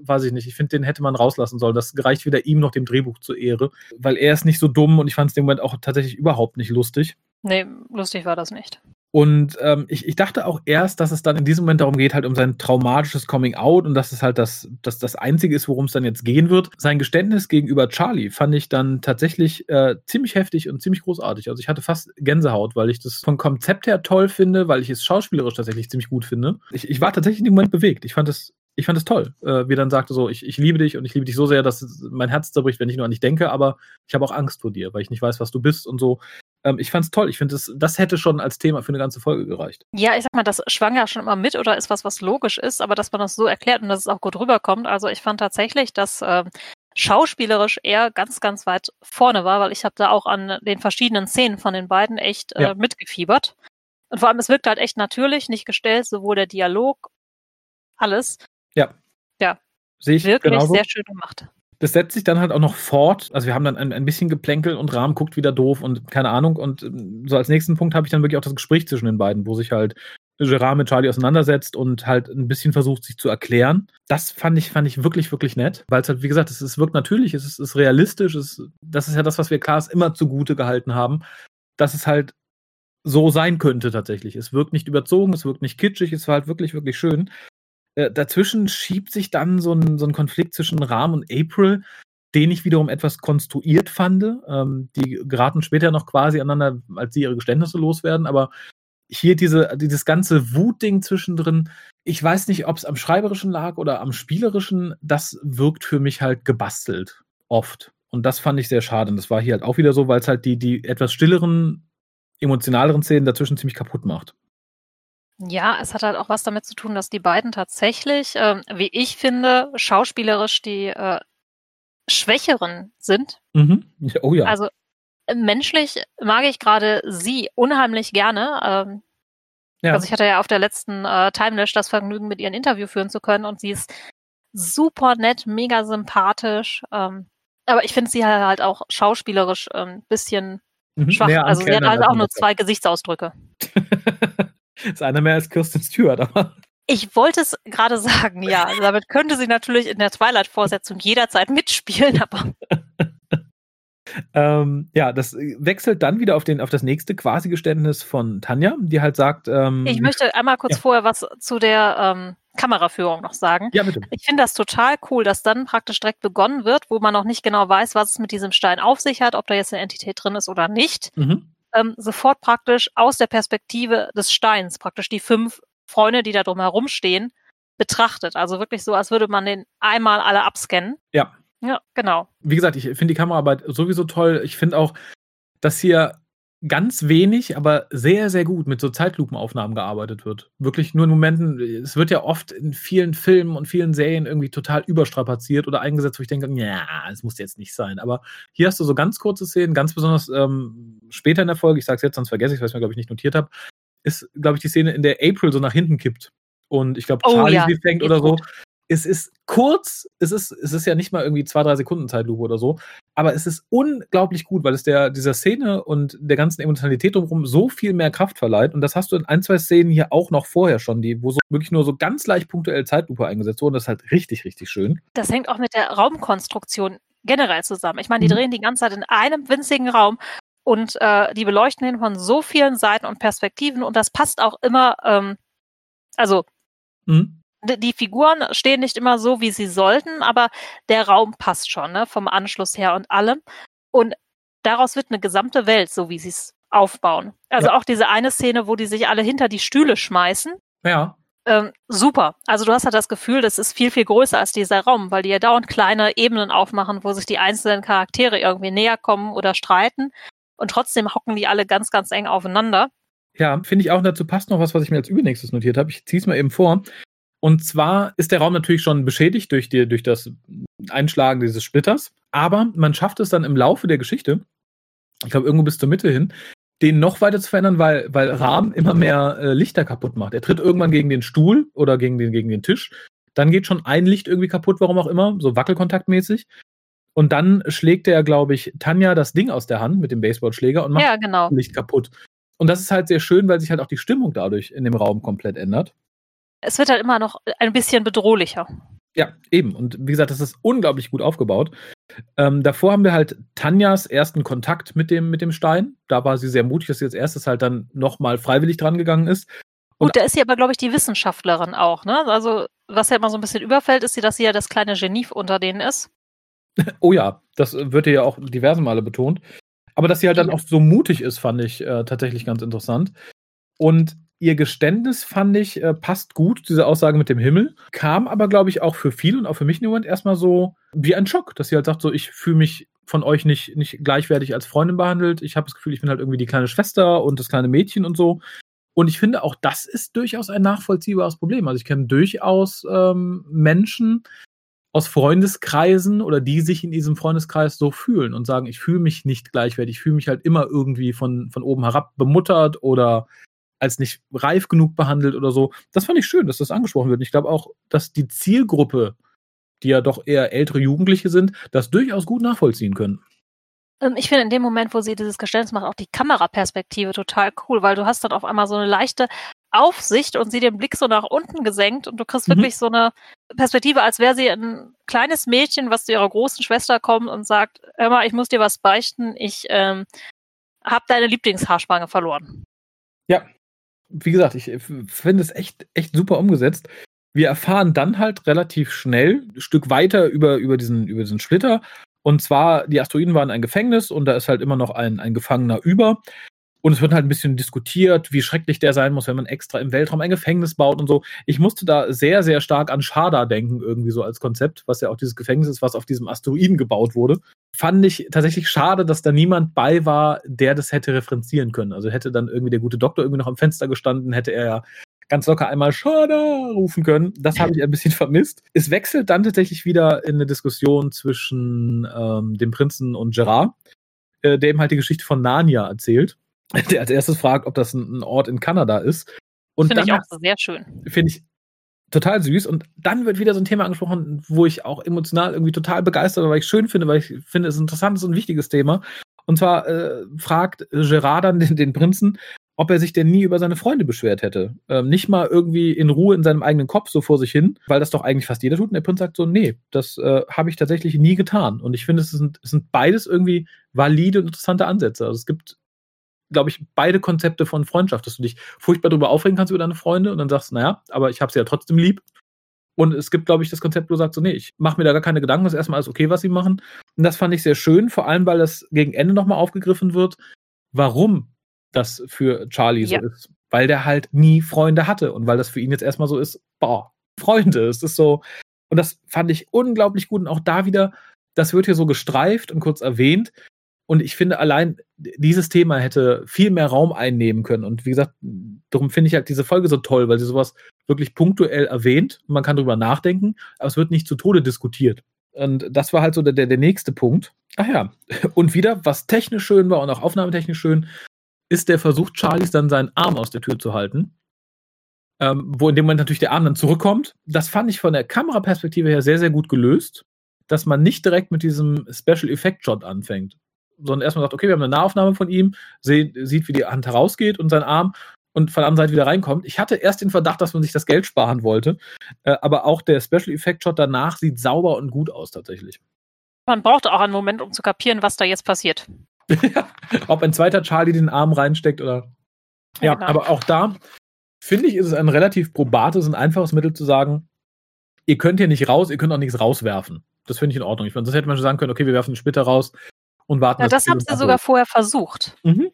Speaker 1: weiß ich nicht. Ich finde, den hätte man rauslassen sollen. Das gereicht weder ihm noch dem Drehbuch zur Ehre, weil er ist nicht so dumm und ich fand es im Moment auch tatsächlich überhaupt nicht lustig.
Speaker 2: Nee, lustig war das nicht.
Speaker 1: Und ähm, ich, ich dachte auch erst, dass es dann in diesem Moment darum geht, halt um sein traumatisches Coming Out und dass es halt das, das, das Einzige ist, worum es dann jetzt gehen wird. Sein Geständnis gegenüber Charlie fand ich dann tatsächlich äh, ziemlich heftig und ziemlich großartig. Also ich hatte fast Gänsehaut, weil ich das vom Konzept her toll finde, weil ich es schauspielerisch tatsächlich ziemlich gut finde. Ich, ich war tatsächlich in dem Moment bewegt. Ich fand es ich fand es toll, äh, wie er dann sagte so, ich, ich liebe dich und ich liebe dich so sehr, dass mein Herz zerbricht, wenn ich nur an dich denke, aber ich habe auch Angst vor dir, weil ich nicht weiß, was du bist und so. Ähm, ich fand es toll. Ich finde, das, das hätte schon als Thema für eine ganze Folge gereicht.
Speaker 2: Ja, ich sag mal, das schwang ja schon immer mit oder ist was, was logisch ist, aber dass man das so erklärt und dass es auch gut rüberkommt. Also ich fand tatsächlich, dass äh, schauspielerisch eher ganz, ganz weit vorne war, weil ich habe da auch an den verschiedenen Szenen von den beiden echt äh, ja. mitgefiebert. Und vor allem, es wirkt halt echt natürlich, nicht gestellt, sowohl der Dialog, alles.
Speaker 1: Ja.
Speaker 2: Ja.
Speaker 1: Sehe ich
Speaker 2: Wirklich genauso. sehr schön gemacht
Speaker 1: das setzt sich dann halt auch noch fort. Also wir haben dann ein, ein bisschen Geplänkel und Rahm guckt wieder doof und keine Ahnung. Und ähm, so als nächsten Punkt habe ich dann wirklich auch das Gespräch zwischen den beiden, wo sich halt Gerard mit Charlie auseinandersetzt und halt ein bisschen versucht, sich zu erklären. Das fand ich, fand ich wirklich, wirklich nett, weil es halt, wie gesagt, es, es wirkt natürlich, es ist, ist realistisch, es, das ist ja das, was wir Klaas immer zugute gehalten haben, dass es halt so sein könnte tatsächlich. Es wirkt nicht überzogen, es wirkt nicht kitschig, es war halt wirklich, wirklich schön. Äh, dazwischen schiebt sich dann so ein, so ein Konflikt zwischen Rahm und April, den ich wiederum etwas konstruiert fand. Ähm, die geraten später noch quasi aneinander, als sie ihre Geständnisse loswerden, aber hier diese, dieses ganze Wutding zwischendrin, ich weiß nicht, ob es am Schreiberischen lag oder am Spielerischen, das wirkt für mich halt gebastelt. Oft. Und das fand ich sehr schade. Und das war hier halt auch wieder so, weil es halt die, die etwas stilleren, emotionaleren Szenen dazwischen ziemlich kaputt macht.
Speaker 2: Ja, es hat halt auch was damit zu tun, dass die beiden tatsächlich, äh, wie ich finde, schauspielerisch die äh, Schwächeren sind.
Speaker 1: Mhm. Oh ja.
Speaker 2: Also menschlich mag ich gerade sie unheimlich gerne. Ähm, ja. Also ich hatte ja auf der letzten äh, Timelash das Vergnügen, mit ihr ein Interview führen zu können und sie ist super nett, mega sympathisch. Ähm, aber ich finde sie halt auch schauspielerisch ein ähm, bisschen mhm. schwach. Also sie hat halt auch nur zwei Gesichtsausdrücke.
Speaker 1: ist einer mehr als Kirsten Stewart, aber.
Speaker 2: Ich wollte es gerade sagen, ja. Also damit könnte sie natürlich in der Twilight-Vorsetzung jederzeit mitspielen, aber
Speaker 1: ähm, ja, das wechselt dann wieder auf, den, auf das nächste Quasi-Geständnis von Tanja, die halt sagt. Ähm,
Speaker 2: ich möchte einmal kurz ja. vorher was zu der ähm, Kameraführung noch sagen.
Speaker 1: Ja, bitte.
Speaker 2: Ich finde das total cool, dass dann praktisch direkt begonnen wird, wo man noch nicht genau weiß, was es mit diesem Stein auf sich hat, ob da jetzt eine Entität drin ist oder nicht. Mhm. Ähm, sofort praktisch aus der Perspektive des Steins, praktisch die fünf Freunde, die da drumherum stehen, betrachtet. Also wirklich so, als würde man den einmal alle abscannen.
Speaker 1: Ja.
Speaker 2: Ja, genau.
Speaker 1: Wie gesagt, ich finde die Kameraarbeit sowieso toll. Ich finde auch, dass hier ganz wenig, aber sehr, sehr gut mit so Zeitlupenaufnahmen gearbeitet wird. Wirklich nur in Momenten, es wird ja oft in vielen Filmen und vielen Serien irgendwie total überstrapaziert oder eingesetzt, wo ich denke, ja, es muss jetzt nicht sein. Aber hier hast du so ganz kurze Szenen, ganz besonders ähm, später in der Folge, ich sage es jetzt, sonst vergesse ich weil ich mir, glaube ich, nicht notiert habe, ist, glaube ich, die Szene, in der April so nach hinten kippt. Und ich glaube, oh Charlie oh, ja. sie fängt oder so. Gut es ist kurz, es ist, es ist ja nicht mal irgendwie zwei, drei Sekunden Zeitlupe oder so, aber es ist unglaublich gut, weil es der, dieser Szene und der ganzen Emotionalität drumherum so viel mehr Kraft verleiht. Und das hast du in ein, zwei Szenen hier auch noch vorher schon, die, wo so wirklich nur so ganz leicht punktuell Zeitlupe eingesetzt wurden. Das ist halt richtig, richtig schön.
Speaker 2: Das hängt auch mit der Raumkonstruktion generell zusammen. Ich meine, die mhm. drehen die ganze Zeit in einem winzigen Raum und äh, die beleuchten ihn von so vielen Seiten und Perspektiven und das passt auch immer, ähm, also mhm die Figuren stehen nicht immer so, wie sie sollten, aber der Raum passt schon, ne, vom Anschluss her und allem. Und daraus wird eine gesamte Welt, so wie sie es aufbauen. Also ja. auch diese eine Szene, wo die sich alle hinter die Stühle schmeißen.
Speaker 1: Ja.
Speaker 2: Ähm, super. Also du hast halt das Gefühl, das ist viel, viel größer als dieser Raum, weil die ja dauernd kleine Ebenen aufmachen, wo sich die einzelnen Charaktere irgendwie näher kommen oder streiten. Und trotzdem hocken die alle ganz, ganz eng aufeinander.
Speaker 1: Ja, finde ich auch. Dazu passt noch was, was ich mir als übernächstes notiert habe. Ich ziehe es mal eben vor. Und zwar ist der Raum natürlich schon beschädigt durch, die, durch das Einschlagen dieses Splitters, aber man schafft es dann im Laufe der Geschichte, ich glaube irgendwo bis zur Mitte hin, den noch weiter zu verändern, weil, weil Rahm immer mehr äh, Lichter kaputt macht. Er tritt irgendwann gegen den Stuhl oder gegen den, gegen den Tisch. Dann geht schon ein Licht irgendwie kaputt, warum auch immer, so wackelkontaktmäßig. Und dann schlägt er, glaube ich, Tanja das Ding aus der Hand mit dem Baseballschläger und macht
Speaker 2: ja, genau.
Speaker 1: Licht kaputt. Und das ist halt sehr schön, weil sich halt auch die Stimmung dadurch in dem Raum komplett ändert
Speaker 2: es wird halt immer noch ein bisschen bedrohlicher.
Speaker 1: Ja, eben. Und wie gesagt, das ist unglaublich gut aufgebaut. Ähm, davor haben wir halt Tanjas ersten Kontakt mit dem, mit dem Stein. Da war sie sehr mutig, dass sie als erstes halt dann nochmal freiwillig dran gegangen ist.
Speaker 2: Und Gut, da ist sie aber, glaube ich, die Wissenschaftlerin auch, ne? Also, was ja immer so ein bisschen überfällt, ist sie, dass sie ja das kleine Genie unter denen ist.
Speaker 1: oh ja, das wird ja auch diverse Male betont. Aber dass sie halt dann auch so mutig ist, fand ich äh, tatsächlich ganz interessant. Und ihr Geständnis fand ich, äh, passt gut, diese Aussage mit dem Himmel. Kam aber, glaube ich, auch für viele und auch für mich in dem Moment erstmal so wie ein Schock, dass sie halt sagt, so, ich fühle mich von euch nicht, nicht gleichwertig als Freundin behandelt. Ich habe das Gefühl, ich bin halt irgendwie die kleine Schwester und das kleine Mädchen und so. Und ich finde, auch das ist durchaus ein nachvollziehbares Problem. Also ich kenne durchaus ähm, Menschen aus Freundeskreisen oder die sich in diesem Freundeskreis so fühlen und sagen, ich fühle mich nicht gleichwertig, ich fühle mich halt immer irgendwie von, von oben herab bemuttert oder als nicht reif genug behandelt oder so. Das fand ich schön, dass das angesprochen wird. ich glaube auch, dass die Zielgruppe, die ja doch eher ältere Jugendliche sind, das durchaus gut nachvollziehen können.
Speaker 2: Ähm, ich finde in dem Moment, wo sie dieses Geständnis macht, auch die Kameraperspektive total cool, weil du hast dann auf einmal so eine leichte Aufsicht und sie den Blick so nach unten gesenkt und du kriegst
Speaker 1: Mhm.
Speaker 2: wirklich so eine Perspektive, als wäre sie ein kleines Mädchen, was zu ihrer großen Schwester kommt und sagt, hör mal, ich muss dir was beichten, ich ähm, habe deine Lieblingshaarspange verloren.
Speaker 1: Wie gesagt, ich finde es echt, echt super umgesetzt. Wir erfahren dann halt relativ schnell, ein Stück weiter über, über, diesen, über diesen Splitter. Und zwar, die Asteroiden waren ein Gefängnis und da ist halt immer noch ein, ein Gefangener über. Und es wird halt ein bisschen diskutiert, wie schrecklich der sein muss, wenn man extra im Weltraum ein Gefängnis baut und so. Ich musste da sehr, sehr stark an Shada denken, irgendwie so als Konzept, was ja auch dieses Gefängnis ist, was auf diesem Asteroiden gebaut wurde. Fand ich tatsächlich schade, dass da niemand bei war, der das hätte referenzieren können. Also hätte dann irgendwie der gute Doktor irgendwie noch am Fenster gestanden, hätte er ja ganz locker einmal Shada rufen können. Das habe ich ein bisschen vermisst. Es wechselt dann tatsächlich wieder in eine Diskussion zwischen ähm, dem Prinzen und Gerard, äh, der ihm halt die Geschichte von Narnia erzählt. Der als erstes fragt, ob das ein, Ort in Kanada ist. Und
Speaker 2: Finde ich auch sehr schön.
Speaker 1: finde ich total süß. Und dann wird wieder so ein Thema angesprochen, wo ich auch emotional irgendwie total begeistert war, weil ich schön finde, weil ich finde, es ist ein interessantes und wichtiges Thema. Und zwar äh, fragt Gerard dann den, den Prinzen, ob er sich denn nie über seine Freunde beschwert hätte. Ähm, nicht mal irgendwie in Ruhe in seinem eigenen Kopf so vor sich hin, weil das doch eigentlich fast jeder tut. Und der Prinz sagt so, nee, das äh, habe ich tatsächlich nie getan. Und ich finde, es sind, es sind beides irgendwie valide und interessante Ansätze. Also es gibt, glaube ich, beide Konzepte von Freundschaft, dass du dich furchtbar darüber aufregen kannst über deine Freunde und dann sagst, naja, aber ich habe sie ja trotzdem lieb. Und es gibt, glaube ich, das Konzept, wo du sagst, so, nee, ich mache mir da gar keine Gedanken, ist erstmal alles okay, was sie machen. Und das fand ich sehr schön, vor allem, weil das gegen Ende nochmal aufgegriffen wird, warum das für Charlie
Speaker 2: Ja.
Speaker 1: so ist. Weil der halt nie Freunde hatte und weil das für ihn jetzt erstmal so ist, boah, Freunde, es ist so. Und das fand ich unglaublich gut. Und auch da wieder, das wird hier so gestreift und kurz erwähnt. Und ich finde, allein dieses Thema hätte viel mehr Raum einnehmen können. Und wie gesagt, darum finde ich halt diese Folge so toll, weil sie sowas wirklich punktuell erwähnt. Man kann drüber nachdenken, aber es wird nicht zu Tode diskutiert. Und das war halt so der, der, nächste Punkt. Ach ja, und wieder, was technisch schön war und auch aufnahmetechnisch schön, ist der Versuch, Charlies dann seinen Arm aus der Tür zu halten. Ähm, wo in dem Moment natürlich der Arm dann zurückkommt. Das fand ich von der Kameraperspektive her sehr, sehr gut gelöst, dass man nicht direkt mit diesem Special Effect Shot anfängt, sondern erstmal sagt, okay, wir haben eine Nahaufnahme von ihm, seh, sieht, wie die Hand herausgeht und sein Arm und von der anderen Seite wieder reinkommt. Ich hatte erst den Verdacht, dass man sich das Geld sparen wollte, äh, aber auch der Special Effect Shot danach sieht sauber und gut aus tatsächlich.
Speaker 2: Man braucht auch einen Moment, um zu kapieren, was da jetzt passiert.
Speaker 1: Ob ein zweiter Charlie den Arm reinsteckt oder. Ja,
Speaker 2: Genau.
Speaker 1: aber auch da finde ich, ist es ein relativ probates und einfaches Mittel zu sagen, ihr könnt hier nicht raus, ihr könnt auch nichts rauswerfen. Das finde ich in Ordnung. Ich meine, das hätte man schon sagen können, okay, wir werfen den Splitter raus und warten.
Speaker 2: Ja, das haben sie sogar vorher versucht.
Speaker 1: Mhm.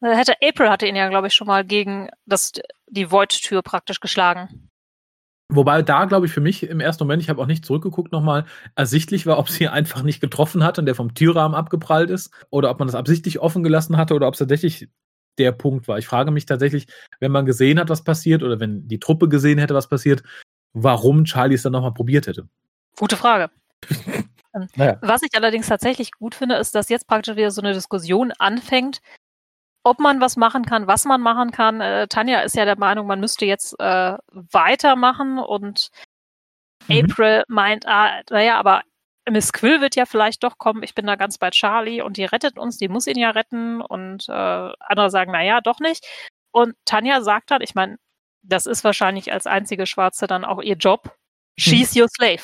Speaker 2: Da Hätte April hatte ihn ja, glaube ich, schon mal gegen das, die Void-Tür praktisch geschlagen.
Speaker 1: Wobei da, glaube ich, für mich im ersten Moment, ich habe auch nicht zurückgeguckt nochmal, ersichtlich war, ob sie einfach nicht getroffen hat und der vom Türrahmen abgeprallt ist oder ob man das absichtlich offen gelassen hatte oder ob es tatsächlich der Punkt war. Ich frage mich tatsächlich, wenn man gesehen hat, was passiert oder wenn die Truppe gesehen hätte, was passiert, warum Charlie es dann nochmal probiert hätte.
Speaker 2: Gute Frage.
Speaker 1: Naja.
Speaker 2: Was ich allerdings tatsächlich gut finde, ist, dass jetzt praktisch wieder so eine Diskussion anfängt, ob man was machen kann, was man machen kann. Äh, Tanja ist ja der Meinung, man müsste jetzt äh, weitermachen und
Speaker 1: Mhm.
Speaker 2: April meint, ah, naja, aber Miss Quill wird ja vielleicht doch kommen. Ich bin da ganz bei Charlie und die rettet uns, die muss ihn ja retten. Und äh, andere sagen, naja, doch nicht. Und Tanja sagt dann, ich meine, das ist wahrscheinlich als einzige Schwarze dann auch ihr Job. She's your slave.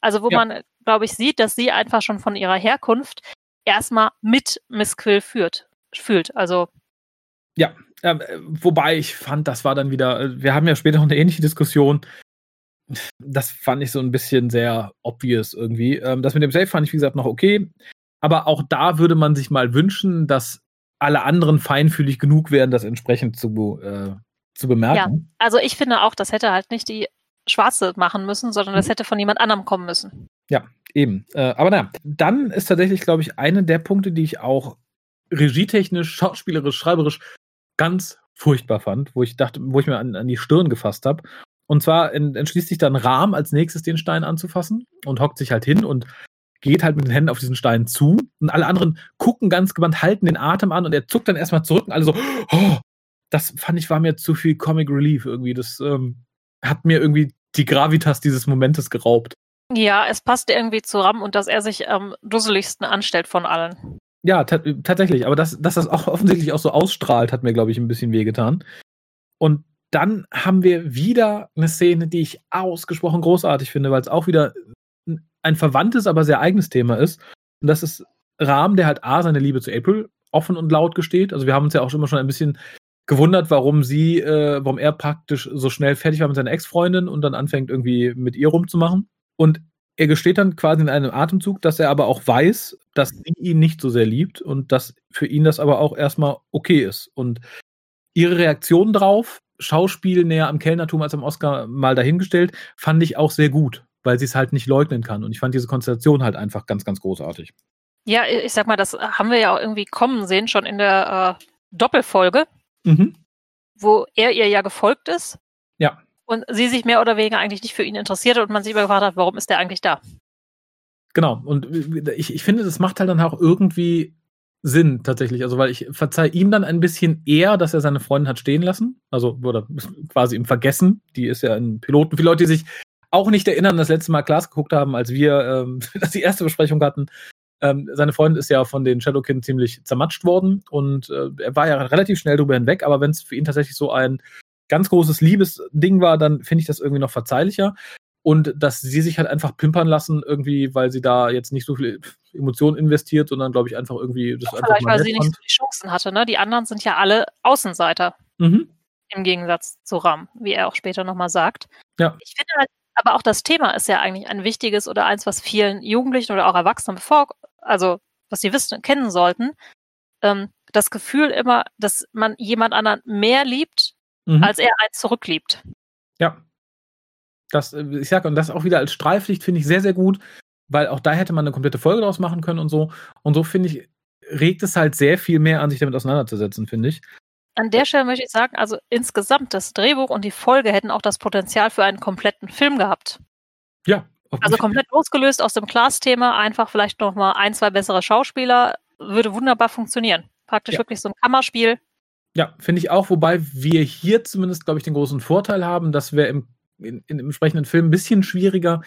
Speaker 2: Also wo
Speaker 1: Ja.
Speaker 2: man, glaube ich, sieht, dass sie einfach schon von ihrer Herkunft erstmal mit Miss Quill führt, fühlt. Also
Speaker 1: Ähm, äh, wobei ich fand, das war dann wieder, äh, wir haben ja später noch eine ähnliche Diskussion. Das fand ich so ein bisschen sehr obvious irgendwie. Ähm, das mit dem Safe fand ich, wie gesagt, noch okay. Aber auch da würde man sich mal wünschen, dass alle anderen feinfühlig genug wären, das entsprechend zu, äh, zu bemerken.
Speaker 2: Also ich finde auch, das hätte halt nicht die Schwarze machen müssen, sondern das
Speaker 1: Mhm.
Speaker 2: hätte von jemand anderem kommen müssen.
Speaker 1: Eben. Äh, aber naja, dann ist tatsächlich, glaube ich, eine der Punkte, die ich auch regietechnisch, schauspielerisch, schreiberisch ganz furchtbar fand, wo ich dachte, wo ich mir an, an die Stirn gefasst habe. Und zwar en- entschließt sich dann Rahm als nächstes den Stein anzufassen und hockt sich halt hin und geht halt mit den Händen auf diesen Stein zu. Und alle anderen gucken ganz gewandt, halten den Atem an und er zuckt dann erstmal zurück und alle so, oh, das fand ich, war mir zu viel Comic Relief irgendwie. Das ähm, hat mir irgendwie die Gravitas dieses Momentes geraubt.
Speaker 2: Ja, es passt irgendwie zu Ram und dass er sich am dusseligsten anstellt von allen.
Speaker 1: Ja, ta tatsächlich. Aber dass, dass das auch offensichtlich auch so ausstrahlt, hat mir, glaube ich, ein bisschen wehgetan. Und dann haben wir wieder eine Szene, die ich ausgesprochen großartig finde, weil es auch wieder ein verwandtes, aber sehr eigenes Thema ist. Und das ist Rahm, der halt A, seine Liebe zu April offen und laut gesteht. Also wir haben uns ja auch immer schon ein bisschen gewundert, warum sie, äh, warum er praktisch so schnell fertig war mit seiner Ex-Freundin und dann anfängt irgendwie mit ihr rumzumachen. Und er gesteht dann quasi in einem Atemzug, dass er aber auch weiß, dass sie ihn nicht so sehr liebt und dass für ihn das aber auch erstmal okay ist. Und ihre Reaktion drauf, Schauspiel näher am Kellnertum als am Oscar mal dahingestellt, fand ich auch sehr gut, weil sie es halt nicht leugnen kann. Und ich fand diese Konstellation halt einfach ganz, ganz großartig.
Speaker 2: Ja, ich sag mal, das haben wir ja auch irgendwie kommen sehen, schon in der äh, Doppelfolge, mhm. wo er ihr ja gefolgt ist.
Speaker 1: Ja.
Speaker 2: Und sie sich mehr oder weniger eigentlich nicht für ihn interessierte und man sich immer hat, warum ist der eigentlich da?
Speaker 1: Genau, und ich, ich finde, das macht halt dann auch irgendwie Sinn tatsächlich. Also, weil ich verzeih ihm dann ein bisschen eher, dass er seine Freundin hat stehen lassen. Also, oder quasi im Vergessen. Die ist ja ein Piloten. Für Leute, die sich auch nicht erinnern, das letzte Mal Klaas geguckt haben, als wir ähm, das die erste Besprechung hatten. Ähm, seine Freundin ist ja von den Shadowkin ziemlich zermatscht worden und äh, er war ja relativ schnell drüber hinweg, aber wenn es für ihn tatsächlich so ein ganz großes Liebesding war, dann finde ich das irgendwie noch verzeihlicher. Und dass sie sich halt einfach pimpern lassen, irgendwie, weil sie da jetzt nicht so viel Emotionen investiert, sondern glaube ich einfach irgendwie
Speaker 2: das ja, einfach Vielleicht, weil sie nicht so die Chancen hatte, ne? Die anderen sind ja alle Außenseiter. Mhm. Im Gegensatz zu Ram, wie er auch später nochmal sagt.
Speaker 1: Ja.
Speaker 2: Ich finde halt, aber auch das Thema ist ja eigentlich ein wichtiges oder eins, was vielen Jugendlichen oder auch Erwachsenen bevor, also was sie wissen, kennen sollten. Ähm, das Gefühl immer, dass man jemand anderen mehr liebt, mhm. als er einen zurückliebt.
Speaker 1: Ja. Das, äh, ich sag, und das auch wieder als Streiflicht finde ich sehr, sehr gut, weil auch da hätte man eine komplette Folge draus machen können und so. Und so finde ich, regt es halt sehr viel mehr an, sich damit auseinanderzusetzen, finde ich.
Speaker 2: An der Stelle möchte ich sagen, also insgesamt das Drehbuch und die Folge hätten auch das Potenzial für einen kompletten Film gehabt.
Speaker 1: Ja.
Speaker 2: Also komplett losgelöst aus dem Class-Thema, einfach vielleicht nochmal ein, zwei bessere Schauspieler, würde wunderbar funktionieren. Praktisch ja. wirklich so ein Kammerspiel.
Speaker 1: Ja, finde ich auch, wobei wir hier zumindest, glaube ich, den großen Vorteil haben, dass wir im, in, in, im entsprechenden Film ein bisschen schwieriger,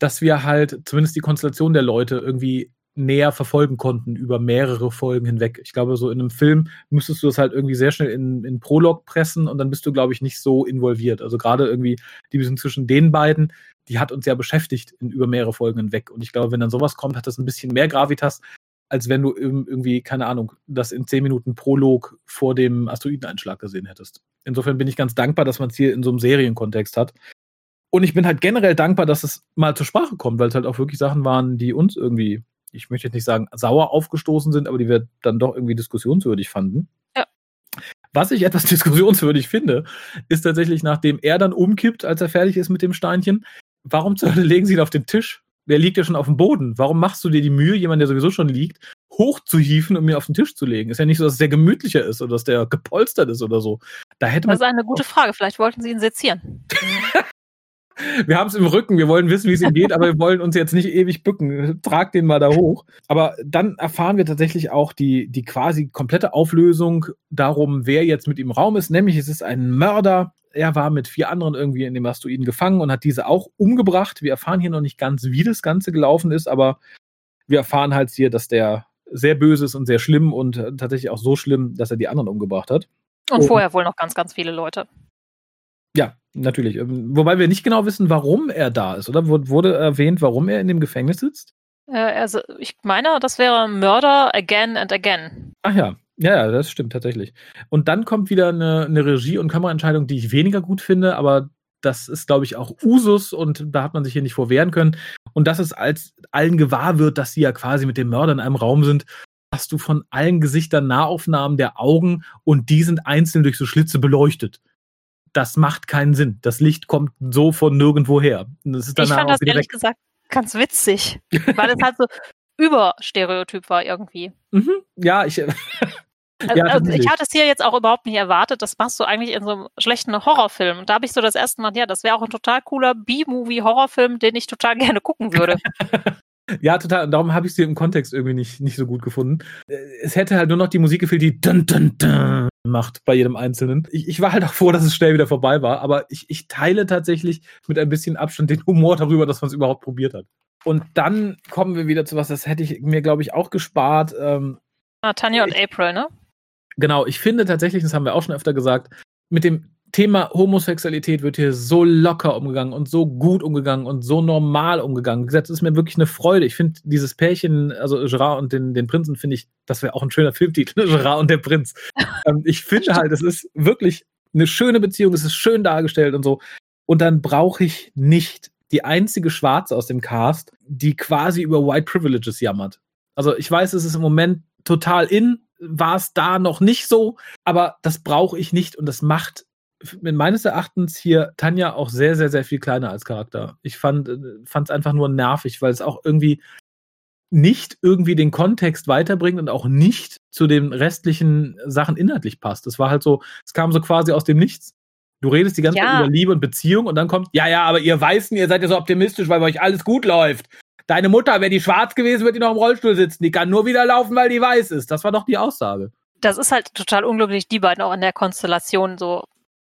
Speaker 1: dass wir halt zumindest die Konstellation der Leute irgendwie näher verfolgen konnten über mehrere Folgen hinweg. Ich glaube, so in einem Film müsstest du das halt irgendwie sehr schnell in, in Prolog pressen und dann bist du, glaube ich, nicht so involviert. Also gerade irgendwie die Beziehung zwischen den beiden, die hat uns ja beschäftigt in über mehrere Folgen hinweg. Und ich glaube, wenn dann sowas kommt, hat das ein bisschen mehr Gravitas, als wenn du irgendwie, keine Ahnung, das in zehn Minuten Prolog vor dem Asteroideneinschlag gesehen hättest. Insofern bin ich ganz dankbar, dass man es hier in so einem Serienkontext hat. Und ich bin halt generell dankbar, dass es mal zur Sprache kommt, weil es halt auch wirklich Sachen waren, die uns irgendwie, ich möchte jetzt nicht sagen, sauer aufgestoßen sind, aber die wir dann doch irgendwie diskussionswürdig fanden.
Speaker 2: Ja.
Speaker 1: Was ich etwas diskussionswürdig finde, ist tatsächlich, nachdem er dann umkippt, als er fertig ist mit dem Steinchen, warum zur Hölle legen sie ihn auf den Tisch? Der liegt ja schon auf dem Boden. Warum machst du dir die Mühe, jemand, der sowieso schon liegt, hochzuhieven und mir auf den Tisch zu legen? Ist ja nicht so, dass der gemütlicher ist oder dass der gepolstert ist oder so. Da hätte man
Speaker 2: das ist eine gute Frage. Vielleicht wollten sie ihn sezieren.
Speaker 1: wir haben es im Rücken, wir wollen wissen, wie es ihm geht, aber wir wollen uns jetzt nicht ewig bücken. Trag den mal da hoch. Aber dann erfahren wir tatsächlich auch die, die quasi komplette Auflösung darum, wer jetzt mit ihm im Raum ist. Nämlich es ist ein Mörder, er war mit vier anderen irgendwie in dem Asteroiden gefangen und hat diese auch umgebracht. Wir erfahren hier noch nicht ganz, wie das Ganze gelaufen ist, aber wir erfahren halt hier, dass der sehr böse ist und sehr schlimm und tatsächlich auch so schlimm, dass er die anderen umgebracht hat.
Speaker 2: Und, und vorher wohl noch ganz, ganz viele Leute.
Speaker 1: Ja, natürlich. Ähm, wobei wir nicht genau wissen, warum er da ist, oder? Wurde erwähnt, warum er in dem Gefängnis sitzt?
Speaker 2: Äh, also, ich meine, das wäre Murder again and again.
Speaker 1: Ach ja, ja, das stimmt tatsächlich. Und dann kommt wieder eine, eine Regie- und Kameraentscheidung, die ich weniger gut finde, aber das ist, glaube ich, auch Usus und da hat man sich hier nicht vorwehren können. Und dass es als allen gewahr wird, dass sie ja quasi mit dem Mörder in einem Raum sind, hast du von allen Gesichtern Nahaufnahmen der Augen und die sind einzeln durch so Schlitze beleuchtet. Das macht keinen Sinn. Das Licht kommt so von nirgendwo her.
Speaker 2: ich fand das ehrlich gesagt ganz witzig, weil es halt so überstereotyp war irgendwie.
Speaker 1: Mhm. Ja, ich.
Speaker 2: Also, ja, also ich hatte es hier jetzt auch überhaupt nicht erwartet. Das machst du eigentlich in so einem schlechten Horrorfilm. Und da habe ich so das erste Mal, ja, das wäre auch ein total cooler B-Movie-Horrorfilm, den ich total gerne gucken würde.
Speaker 1: ja, total. Und darum habe ich sie im Kontext irgendwie nicht, nicht so gut gefunden. Es hätte halt nur noch die Musik gefehlt, die dun, dun, dun macht bei jedem Einzelnen. Ich, ich war halt auch froh, dass es schnell wieder vorbei war. Aber ich, ich teile tatsächlich mit ein bisschen Abstand den Humor darüber, dass man es überhaupt probiert hat. Und dann kommen wir wieder zu was, das hätte ich mir, glaube ich, auch gespart. Ähm,
Speaker 2: ah, Tanja und April, ne?
Speaker 1: Genau, ich finde tatsächlich, das haben wir auch schon öfter gesagt, mit dem Thema Homosexualität wird hier so locker umgegangen und so gut umgegangen und so normal umgegangen. Es ist mir wirklich eine Freude. Ich finde dieses Pärchen, also Gerard und den, den Prinzen, finde ich, das wäre auch ein schöner Filmtitel? Gerard und der Prinz. ähm, ich finde halt, es ist wirklich eine schöne Beziehung, es ist schön dargestellt und so. Und dann brauche ich nicht die einzige Schwarze aus dem Cast, die quasi über White Privileges jammert. Also ich weiß, es ist im Moment total in, war es da noch nicht so, aber das brauche ich nicht und das macht meines Erachtens hier Tanja auch sehr, sehr, sehr viel kleiner als Charakter. Ich fand es einfach nur nervig, weil es auch irgendwie nicht irgendwie den Kontext weiterbringt und auch nicht zu den restlichen Sachen inhaltlich passt. Es war halt so, es kam so quasi aus dem Nichts. Du redest die ganze ja. Zeit über Liebe und Beziehung und dann kommt, ja, ja, aber ihr Weißen, ihr seid ja so optimistisch, weil bei euch alles gut läuft. Deine Mutter, wäre die schwarz gewesen, wird die noch im Rollstuhl sitzen. Die kann nur wieder laufen, weil die weiß ist. Das war doch die Aussage.
Speaker 2: Das ist halt total unglücklich, die beiden auch in der Konstellation so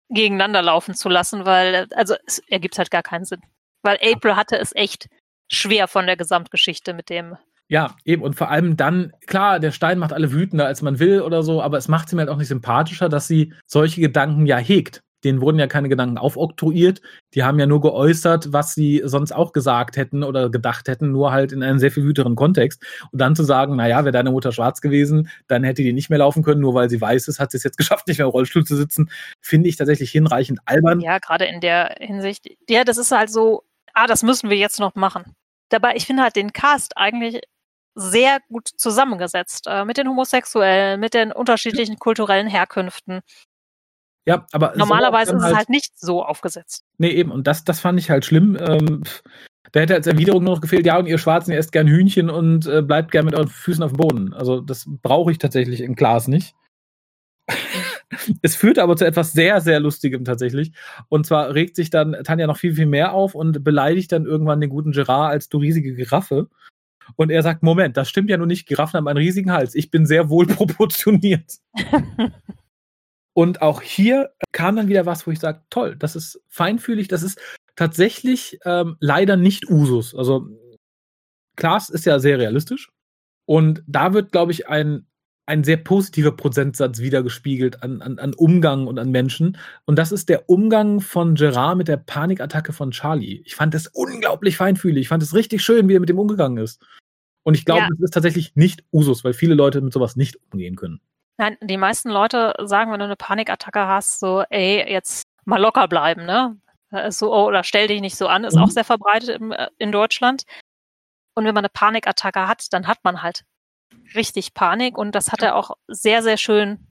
Speaker 2: gegeneinander laufen zu lassen, weil, also es ergibt halt gar keinen Sinn. Weil April hatte es echt schwer von der Gesamtgeschichte mit dem.
Speaker 1: Ja, eben. Und vor allem dann, klar, der Stein macht alle wütender, als man will oder so, aber es macht sie mir halt auch nicht sympathischer, dass sie solche Gedanken ja hegt denen wurden ja keine Gedanken aufoktroyiert. Die haben ja nur geäußert, was sie sonst auch gesagt hätten oder gedacht hätten, nur halt in einem sehr viel güteren Kontext. Und dann zu sagen, naja, wäre deine Mutter schwarz gewesen, dann hätte die nicht mehr laufen können, nur weil sie weiß ist, hat sie es jetzt geschafft, nicht mehr im Rollstuhl zu sitzen, finde ich tatsächlich hinreichend albern.
Speaker 2: Ja, gerade in der Hinsicht. Ja, das ist halt so, ah, das müssen wir jetzt noch machen. Dabei, ich finde halt den Cast eigentlich sehr gut zusammengesetzt, äh, mit den Homosexuellen, mit den unterschiedlichen kulturellen Herkünften.
Speaker 1: Ja, aber
Speaker 2: normalerweise ist es halt, halt nicht so aufgesetzt.
Speaker 1: Nee, eben. Und das, das fand ich halt schlimm. Ähm, da hätte als Erwiderung nur noch gefehlt, ja, und ihr Schwarzen, ihr esst gern Hühnchen und äh, bleibt gern mit euren Füßen auf dem Boden. Also das brauche ich tatsächlich in Glas nicht. es führt aber zu etwas sehr, sehr Lustigem tatsächlich. Und zwar regt sich dann Tanja noch viel, viel mehr auf und beleidigt dann irgendwann den guten Gerard als du riesige Giraffe. Und er sagt, Moment, das stimmt ja nur nicht, Giraffen haben einen riesigen Hals. Ich bin sehr wohl proportioniert. Und auch hier kam dann wieder was, wo ich sage, toll, das ist feinfühlig, das ist tatsächlich ähm, leider nicht Usus. Also Klaas ist ja sehr realistisch. Und da wird, glaube ich, ein, ein sehr positiver Prozentsatz wiedergespiegelt an, an, an Umgang und an Menschen. Und das ist der Umgang von Gerard mit der Panikattacke von Charlie. Ich fand das unglaublich feinfühlig. Ich fand es richtig schön, wie er mit dem umgegangen ist. Und ich glaube, ja. das ist tatsächlich nicht Usus, weil viele Leute mit sowas nicht umgehen können.
Speaker 2: Nein, die meisten Leute sagen, wenn du eine Panikattacke hast, so, ey, jetzt mal locker bleiben, ne? So, oh, oder stell dich nicht so an, ist mhm. auch sehr verbreitet im, äh, in Deutschland. Und wenn man eine Panikattacke hat, dann hat man halt richtig Panik und das hat er auch sehr, sehr schön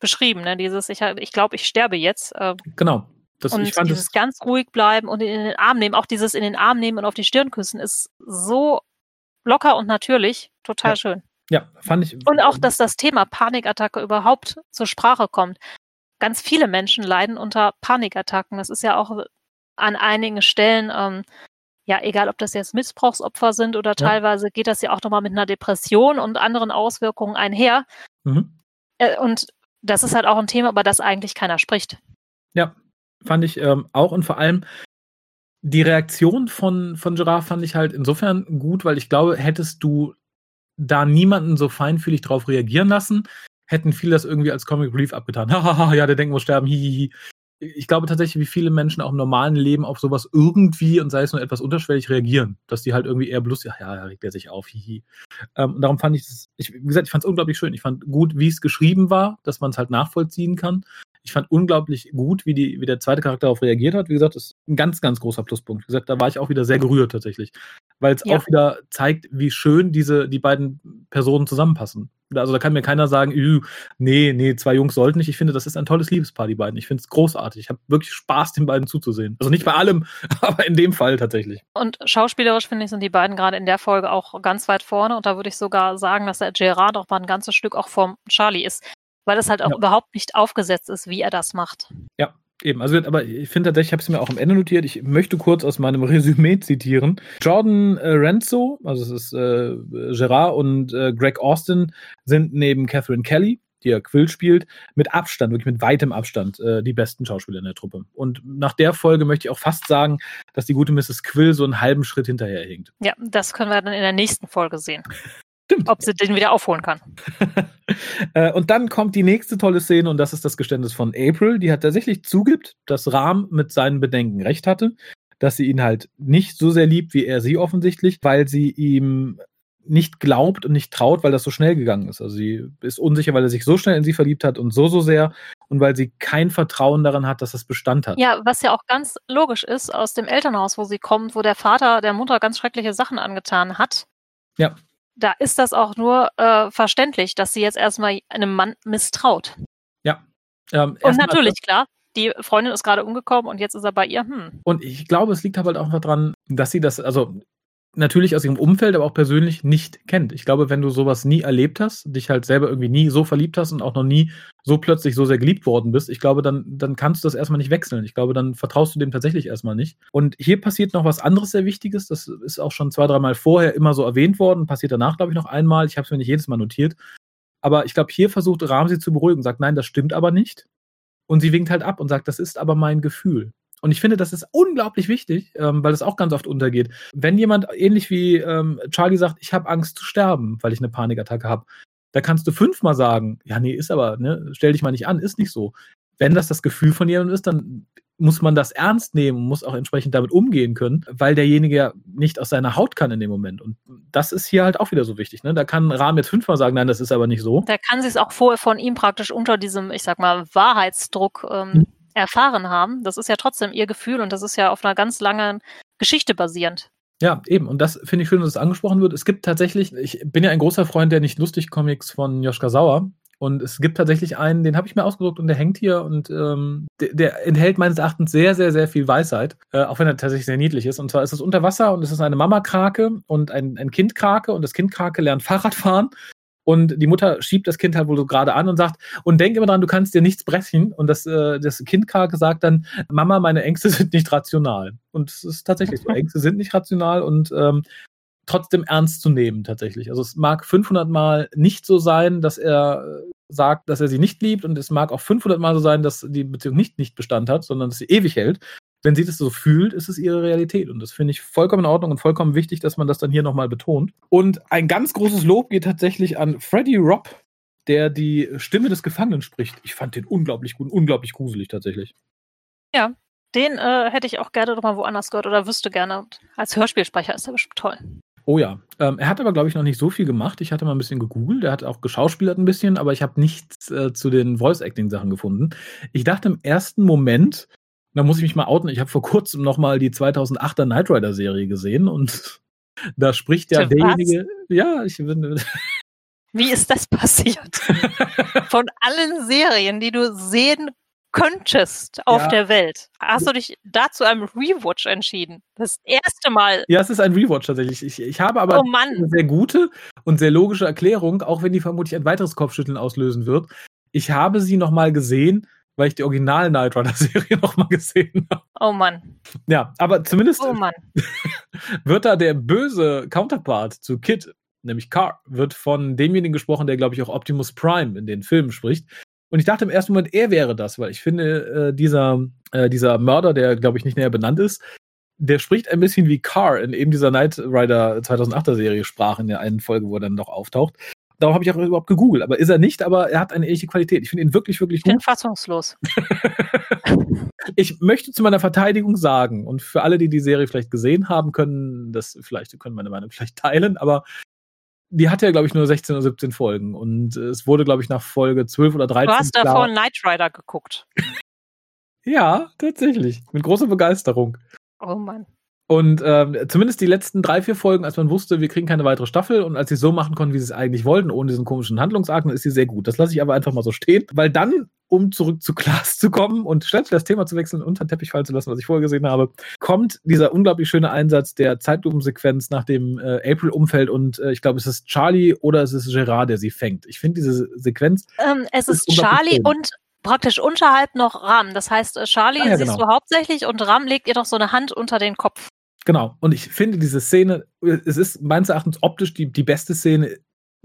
Speaker 2: beschrieben, ne? Dieses, ich, ich glaube, ich sterbe jetzt. Äh,
Speaker 1: genau.
Speaker 2: Das, und ich fand dieses ganz ruhig bleiben und in den Arm nehmen, auch dieses in den Arm nehmen und auf die Stirn küssen, ist so locker und natürlich, total ja. schön.
Speaker 1: Ja, fand ich.
Speaker 2: Und auch, dass das Thema Panikattacke überhaupt zur Sprache kommt. Ganz viele Menschen leiden unter Panikattacken. Das ist ja auch an einigen Stellen, ähm, ja, egal ob das jetzt Missbrauchsopfer sind oder ja. teilweise geht das ja auch nochmal mit einer Depression und anderen Auswirkungen einher. Mhm. Äh, und das ist halt auch ein Thema, über das eigentlich keiner spricht.
Speaker 1: Ja, fand ich ähm, auch und vor allem die Reaktion von, von Gerard fand ich halt insofern gut, weil ich glaube, hättest du da niemanden so feinfühlig drauf reagieren lassen, hätten viele das irgendwie als Comic Relief abgetan. Hahaha, ja, der denkt muss sterben, hihihi. Ich glaube tatsächlich, wie viele Menschen auch im normalen Leben auf sowas irgendwie und sei es nur etwas unterschwellig reagieren, dass die halt irgendwie eher bloß, ja, ja, regt er sich auf, hihi. Ähm, und darum fand ich das, ich, wie gesagt, ich fand es unglaublich schön. Ich fand gut, wie es geschrieben war, dass man es halt nachvollziehen kann. Ich fand unglaublich gut, wie, die, wie der zweite Charakter darauf reagiert hat. Wie gesagt, ist ein ganz, ganz großer Pluspunkt. Wie gesagt, da war ich auch wieder sehr gerührt tatsächlich. Weil es ja. auch wieder zeigt, wie schön diese, die beiden Personen zusammenpassen. Also da kann mir keiner sagen, nee, nee, zwei Jungs sollten nicht. Ich finde, das ist ein tolles Liebespaar, die beiden. Ich finde es großartig. Ich habe wirklich Spaß, den beiden zuzusehen. Also nicht bei allem, aber in dem Fall tatsächlich.
Speaker 2: Und schauspielerisch, finde ich, sind die beiden gerade in der Folge auch ganz weit vorne. Und da würde ich sogar sagen, dass der Gerard auch mal ein ganzes Stück auch vom Charlie ist weil es halt auch ja. überhaupt nicht aufgesetzt ist, wie er das macht.
Speaker 1: Ja, Eben, also aber ich finde tatsächlich, ich habe es mir auch am Ende notiert, ich möchte kurz aus meinem Resümee zitieren. Jordan äh, Renzo, also es ist äh, Gerard und äh, Greg Austin, sind neben Catherine Kelly, die ja Quill spielt, mit Abstand, wirklich mit weitem Abstand, äh, die besten Schauspieler in der Truppe. Und nach der Folge möchte ich auch fast sagen, dass die gute Mrs. Quill so einen halben Schritt hinterher hinkt.
Speaker 2: Ja, das können wir dann in der nächsten Folge sehen.
Speaker 1: Stimmt.
Speaker 2: ob sie den wieder aufholen kann.
Speaker 1: Äh, und dann kommt die nächste tolle Szene und das ist das Geständnis von April, die hat tatsächlich zugibt, dass Rahm mit seinen Bedenken recht hatte, dass sie ihn halt nicht so sehr liebt, wie er sie offensichtlich, weil sie ihm nicht glaubt und nicht traut, weil das so schnell gegangen ist. Also sie ist unsicher, weil er sich so schnell in sie verliebt hat und so, so sehr und weil sie kein Vertrauen daran hat, dass das Bestand hat.
Speaker 2: Ja, was ja auch ganz logisch ist aus dem Elternhaus, wo sie kommt, wo der Vater der Mutter ganz schreckliche Sachen angetan hat.
Speaker 1: Ja.
Speaker 2: Da ist das auch nur äh, verständlich, dass sie jetzt erstmal einem Mann misstraut.
Speaker 1: Ähm,
Speaker 2: Und natürlich, klar, die Freundin ist gerade umgekommen und jetzt ist er bei ihr. Hm.
Speaker 1: Und ich glaube, es liegt halt auch daran, dass sie das, also natürlich aus ihrem Umfeld, aber auch persönlich nicht kennt. Ich glaube, wenn du sowas nie erlebt hast, dich halt selber irgendwie nie so verliebt hast und auch noch nie so plötzlich so sehr geliebt worden bist, ich glaube, dann, dann kannst du das erstmal nicht wechseln. Ich glaube, dann vertraust du dem tatsächlich erstmal nicht. Und hier passiert noch was anderes sehr Wichtiges. Das ist auch schon zwei, dreimal vorher immer so erwähnt worden, passiert danach, glaube ich, noch einmal. Ich habe es mir nicht jedes Mal notiert. Aber ich glaube, hier versucht Rahm sie zu beruhigen sagt, nein, das stimmt aber nicht. Und sie winkt halt ab und sagt, das ist aber mein Gefühl. Und ich finde, das ist unglaublich wichtig, ähm, weil es auch ganz oft untergeht. Wenn jemand ähnlich wie ähm, Charlie sagt, ich habe Angst zu sterben, weil ich eine Panikattacke habe, da kannst du fünfmal sagen, ja, nee, ist aber, ne, stell dich mal nicht an, ist nicht so. Wenn das das Gefühl von jemandem ist, dann muss man das ernst nehmen, muss auch entsprechend damit umgehen können, weil derjenige ja nicht aus seiner Haut kann in dem Moment. Und das ist hier halt auch wieder so wichtig. Ne? Da kann Rahm jetzt fünfmal sagen, nein, das ist aber nicht so.
Speaker 2: Da kann sie es auch vorher von ihm praktisch unter diesem, ich sag mal, Wahrheitsdruck ähm,
Speaker 1: Mhm.
Speaker 2: Erfahren haben. Das ist ja trotzdem ihr Gefühl und das ist ja auf einer ganz langen Geschichte basierend.
Speaker 1: Ja, eben. Und das finde ich schön, dass es angesprochen wird. Es gibt tatsächlich, ich bin ja ein großer Freund der Nicht-Lustig-Comics von Joschka Sauer. Und es gibt tatsächlich einen, den habe ich mir ausgedruckt und der hängt hier und ähm, der, der enthält meines Erachtens sehr, sehr, sehr viel Weisheit, äh, auch wenn er tatsächlich sehr niedlich ist. Und zwar ist es unter Wasser und es ist eine Mama-Krake und ein, ein Kind-Krake und das Kind-Krake lernt Fahrrad fahren. Und die Mutter schiebt das Kind halt wohl so gerade an und sagt, und denk immer dran, du kannst dir nichts brechen. Und das, äh, das Kind sagt dann, Mama, meine Ängste sind nicht rational. Und es ist tatsächlich so, Ängste sind nicht rational und ähm, trotzdem ernst zu nehmen tatsächlich. Also es mag 500 Mal nicht so sein, dass er sagt, dass er sie nicht liebt und es mag auch 500 Mal so sein, dass die Beziehung nicht nicht Bestand hat, sondern dass sie ewig hält. Wenn sie das so fühlt, ist es ihre Realität und das finde ich vollkommen in Ordnung und vollkommen wichtig, dass man das dann hier nochmal betont. Und ein ganz großes Lob geht tatsächlich an Freddie Robb, der die Stimme des Gefangenen spricht. Ich fand den unglaublich gut, unglaublich gruselig tatsächlich.
Speaker 2: Den äh, hätte ich auch gerne noch mal woanders gehört oder wüsste gerne. Und als Hörspielsprecher ist er bestimmt toll.
Speaker 1: Oh ja. Ähm, er hat aber, glaube ich, noch nicht so viel gemacht. Ich hatte mal ein bisschen gegoogelt. Er hat auch geschauspielert ein bisschen, aber ich habe nichts äh, zu den Voice-Acting-Sachen gefunden. Ich dachte im ersten Moment, da muss ich mich mal outen, ich habe vor kurzem noch mal die 2008er Knight Rider-Serie gesehen und da spricht ja derjenige. Ja, ich bin.
Speaker 2: Wie ist das passiert? Von allen Serien, die du sehen könntest auf
Speaker 1: Ja.
Speaker 2: der Welt, hast du dich da zu einem Rewatch entschieden. Das erste Mal.
Speaker 1: ja, es ist ein Rewatch tatsächlich. Ich, ich habe aber
Speaker 2: Oh
Speaker 1: eine sehr gute und sehr logische Erklärung, auch wenn die vermutlich ein weiteres Kopfschütteln auslösen wird. Ich habe sie noch mal gesehen, weil ich die Original Knight Rider-Serie noch mal gesehen habe.
Speaker 2: Oh Mann.
Speaker 1: Ja, aber zumindest
Speaker 2: Oh Mann.
Speaker 1: wird da der böse Counterpart zu Kid, nämlich Carr, wird von demjenigen gesprochen, der, glaube ich, auch Optimus Prime in den Filmen spricht. Und ich dachte im ersten Moment, er wäre das, weil ich finde, äh, dieser, äh, dieser Mörder, der, glaube ich, nicht näher benannt ist, der spricht ein bisschen wie Carr in eben dieser Knight Rider 2008er Serie sprach in der einen Folge, wo er dann noch auftaucht. Darum habe ich auch überhaupt gegoogelt. Aber ist er nicht, aber er hat eine ähnliche Qualität. Ich finde ihn wirklich, wirklich
Speaker 2: Ich bin
Speaker 1: gut.
Speaker 2: fassungslos.
Speaker 1: Ich möchte zu meiner Verteidigung sagen, und für alle, die die Serie vielleicht gesehen haben, können das vielleicht, können meine Meinung vielleicht teilen, aber die hatte ja, glaube ich, nur 16 oder 17 Folgen. Und äh, es wurde, glaube ich, nach Folge 12 oder 13.
Speaker 2: Du hast
Speaker 1: klar-
Speaker 2: davor Knight Rider geguckt.
Speaker 1: Ja, tatsächlich. Mit großer Begeisterung.
Speaker 2: Oh Mann.
Speaker 1: Und ähm, zumindest die letzten drei, vier Folgen, als man wusste, wir kriegen keine weitere Staffel und als sie es so machen konnten, wie sie es eigentlich wollten, ohne diesen komischen Handlungsarten, ist sie sehr gut. Das lasse ich aber einfach mal so stehen, weil dann, um zurück zu Klaas zu kommen und schnell das Thema zu wechseln und unter den Teppich fallen zu lassen, was ich vorher gesehen habe, kommt dieser unglaublich schöne Einsatz der Zeitlupensequenz nach dem äh, April umfällt und äh, ich glaube, es ist Charlie oder es ist Gerard, der sie fängt. Ich finde diese Sequenz,
Speaker 2: Ähm, es ist
Speaker 1: ist
Speaker 2: Charlie
Speaker 1: schön.
Speaker 2: und praktisch unterhalb noch Ram. Das heißt, äh, Charlie
Speaker 1: Ah, ja,
Speaker 2: siehst
Speaker 1: genau.
Speaker 2: du hauptsächlich und Ram legt ihr doch so eine Hand unter den Kopf.
Speaker 1: Genau. Und ich finde diese Szene, es ist meines Erachtens optisch die, die beste Szene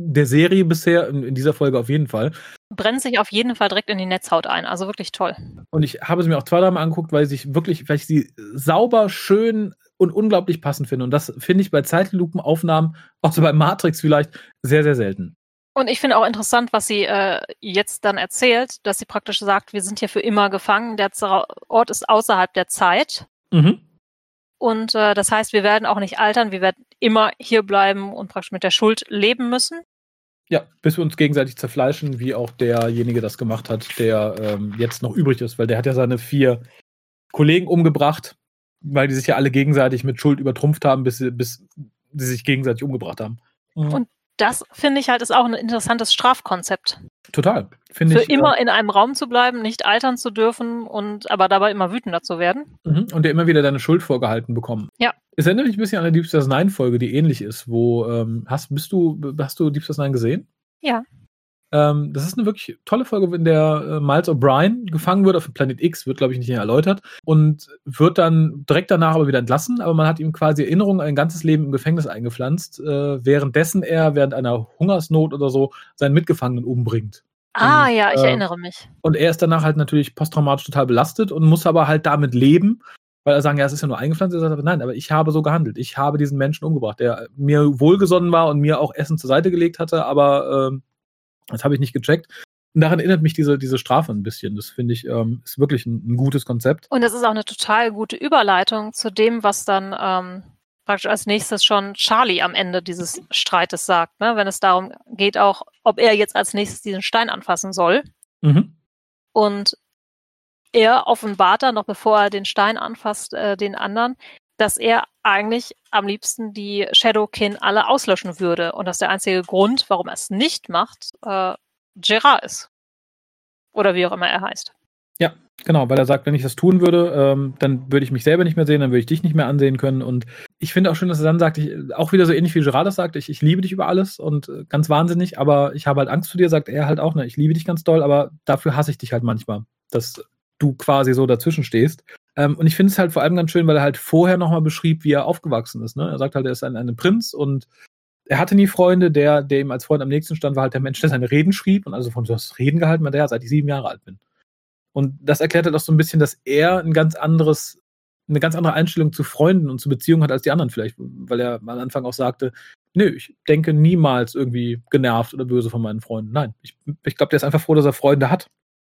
Speaker 1: der Serie bisher, in, in dieser Folge auf jeden Fall.
Speaker 2: Brennt sich auf jeden Fall direkt in die Netzhaut ein. Also wirklich toll.
Speaker 1: Und ich habe sie mir auch zwei, dreimal angeguckt, weil sich wirklich, weil ich sie sauber, schön und unglaublich passend finde. Und das finde ich bei Zeitlupenaufnahmen, auch so bei Matrix vielleicht, sehr, sehr selten.
Speaker 2: Und ich finde auch interessant, was sie äh, jetzt dann erzählt, dass sie praktisch sagt, wir sind hier für immer gefangen, der Ort ist außerhalb der Zeit. Mhm. Und äh, das heißt, wir werden auch nicht altern, wir werden immer hier bleiben und praktisch mit der Schuld leben müssen.
Speaker 1: Ja, bis wir uns gegenseitig zerfleischen, wie auch derjenige das gemacht hat, der ähm, jetzt noch übrig ist, weil der hat ja seine vier Kollegen umgebracht, weil die sich ja alle gegenseitig mit Schuld übertrumpft haben, bis sie, bis sie sich gegenseitig umgebracht haben.
Speaker 2: Mhm. Und das finde ich halt ist auch ein interessantes Strafkonzept.
Speaker 1: Total.
Speaker 2: Finde Für ich, immer äh, in einem Raum zu bleiben, nicht altern zu dürfen und aber dabei immer wütender zu werden.
Speaker 1: Mhm. Und dir immer wieder deine Schuld vorgehalten bekommen.
Speaker 2: Ja.
Speaker 1: Es erinnert mich ein bisschen an eine Deep Space Nine Folge, die ähnlich ist, wo ähm, hast bist du hast du Deep Space Nine gesehen?
Speaker 2: Ja.
Speaker 1: Ähm, das ist eine wirklich tolle Folge, in der äh, Miles O'Brien gefangen wird auf dem Planet X, wird, glaube ich, nicht erläutert, und wird dann direkt danach aber wieder entlassen, aber man hat ihm quasi Erinnerungen an ein ganzes Leben im Gefängnis eingepflanzt, äh, währenddessen er während einer Hungersnot oder so seinen Mitgefangenen umbringt.
Speaker 2: Ah, und, ja, ich äh, erinnere mich.
Speaker 1: Und er ist danach halt natürlich posttraumatisch total belastet und muss aber halt damit leben, weil er sagen, ja, es ist ja nur eingepflanzt. Er sagt aber, nein, aber ich habe so gehandelt. Ich habe diesen Menschen umgebracht, der mir wohlgesonnen war und mir auch Essen zur Seite gelegt hatte, aber äh, das habe ich nicht gecheckt. Und daran erinnert mich diese, diese Strafe ein bisschen. Das finde ich, ähm, ist wirklich ein, ein, gutes Konzept.
Speaker 2: Und das ist auch eine total gute Überleitung zu dem, was dann ähm, praktisch als nächstes schon Charlie am Ende dieses Streites sagt, ne? wenn es darum geht, auch, ob er jetzt als nächstes diesen Stein anfassen soll. Mhm. Und er offenbart dann, noch bevor er den Stein anfasst, äh, den anderen, dass er eigentlich am liebsten die Shadowkin alle auslöschen würde und dass der einzige Grund, warum er es nicht macht, äh, Gerard ist. Oder wie auch immer er heißt.
Speaker 1: Ja, genau, weil er sagt, wenn ich das tun würde, ähm, dann würde ich mich selber nicht mehr sehen, dann würde ich dich nicht mehr ansehen können. Und ich finde auch schön, dass er dann sagt, ich, auch wieder so ähnlich wie Gerard das sagt, ich, ich liebe dich über alles und äh, ganz wahnsinnig, aber ich habe halt Angst vor dir, sagt er halt auch, ne, ich liebe dich ganz doll, aber dafür hasse ich dich halt manchmal, dass du quasi so dazwischen stehst. Ähm, und ich finde es halt vor allem ganz schön, weil er halt vorher nochmal beschrieb, wie er aufgewachsen ist. Ne? Er sagt halt, er ist ein, ein Prinz und er hatte nie Freunde. Der, der ihm als Freund am nächsten stand, war halt der Mensch, der seine Reden schrieb und also von so Reden gehalten hat, der, seit ich sieben Jahre alt bin. Und das erklärt halt auch so ein bisschen, dass er ein ganz anderes, eine ganz andere Einstellung zu Freunden und zu Beziehungen hat als die anderen vielleicht, weil er am Anfang auch sagte, nö, ich denke niemals irgendwie genervt oder böse von meinen Freunden. Nein, ich, ich glaube, der ist einfach froh, dass er Freunde hat.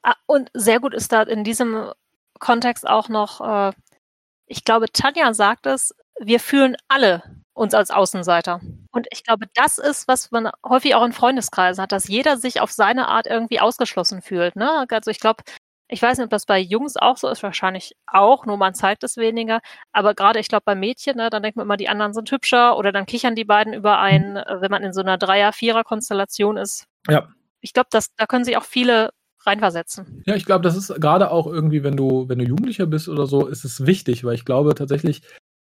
Speaker 2: Ah, und sehr gut ist da in diesem Kontext auch noch, äh, ich glaube, Tanja sagt es, wir fühlen alle uns als Außenseiter. Und ich glaube, das ist, was man häufig auch in Freundeskreisen hat, dass jeder sich auf seine Art irgendwie ausgeschlossen fühlt. Ne? Also ich glaube, ich weiß nicht, ob das bei Jungs auch so ist, wahrscheinlich auch, nur man zeigt es weniger. Aber gerade, ich glaube, bei Mädchen, ne, dann denkt man immer, die anderen sind hübscher oder dann kichern die beiden überein, äh, wenn man in so einer Dreier-, Vierer-Konstellation ist.
Speaker 1: Ja.
Speaker 2: Ich glaube, da können sich auch viele reinversetzen.
Speaker 1: Ja, ich glaube, das ist gerade auch irgendwie, wenn du, wenn du Jugendlicher bist oder so, ist es wichtig, weil ich glaube tatsächlich,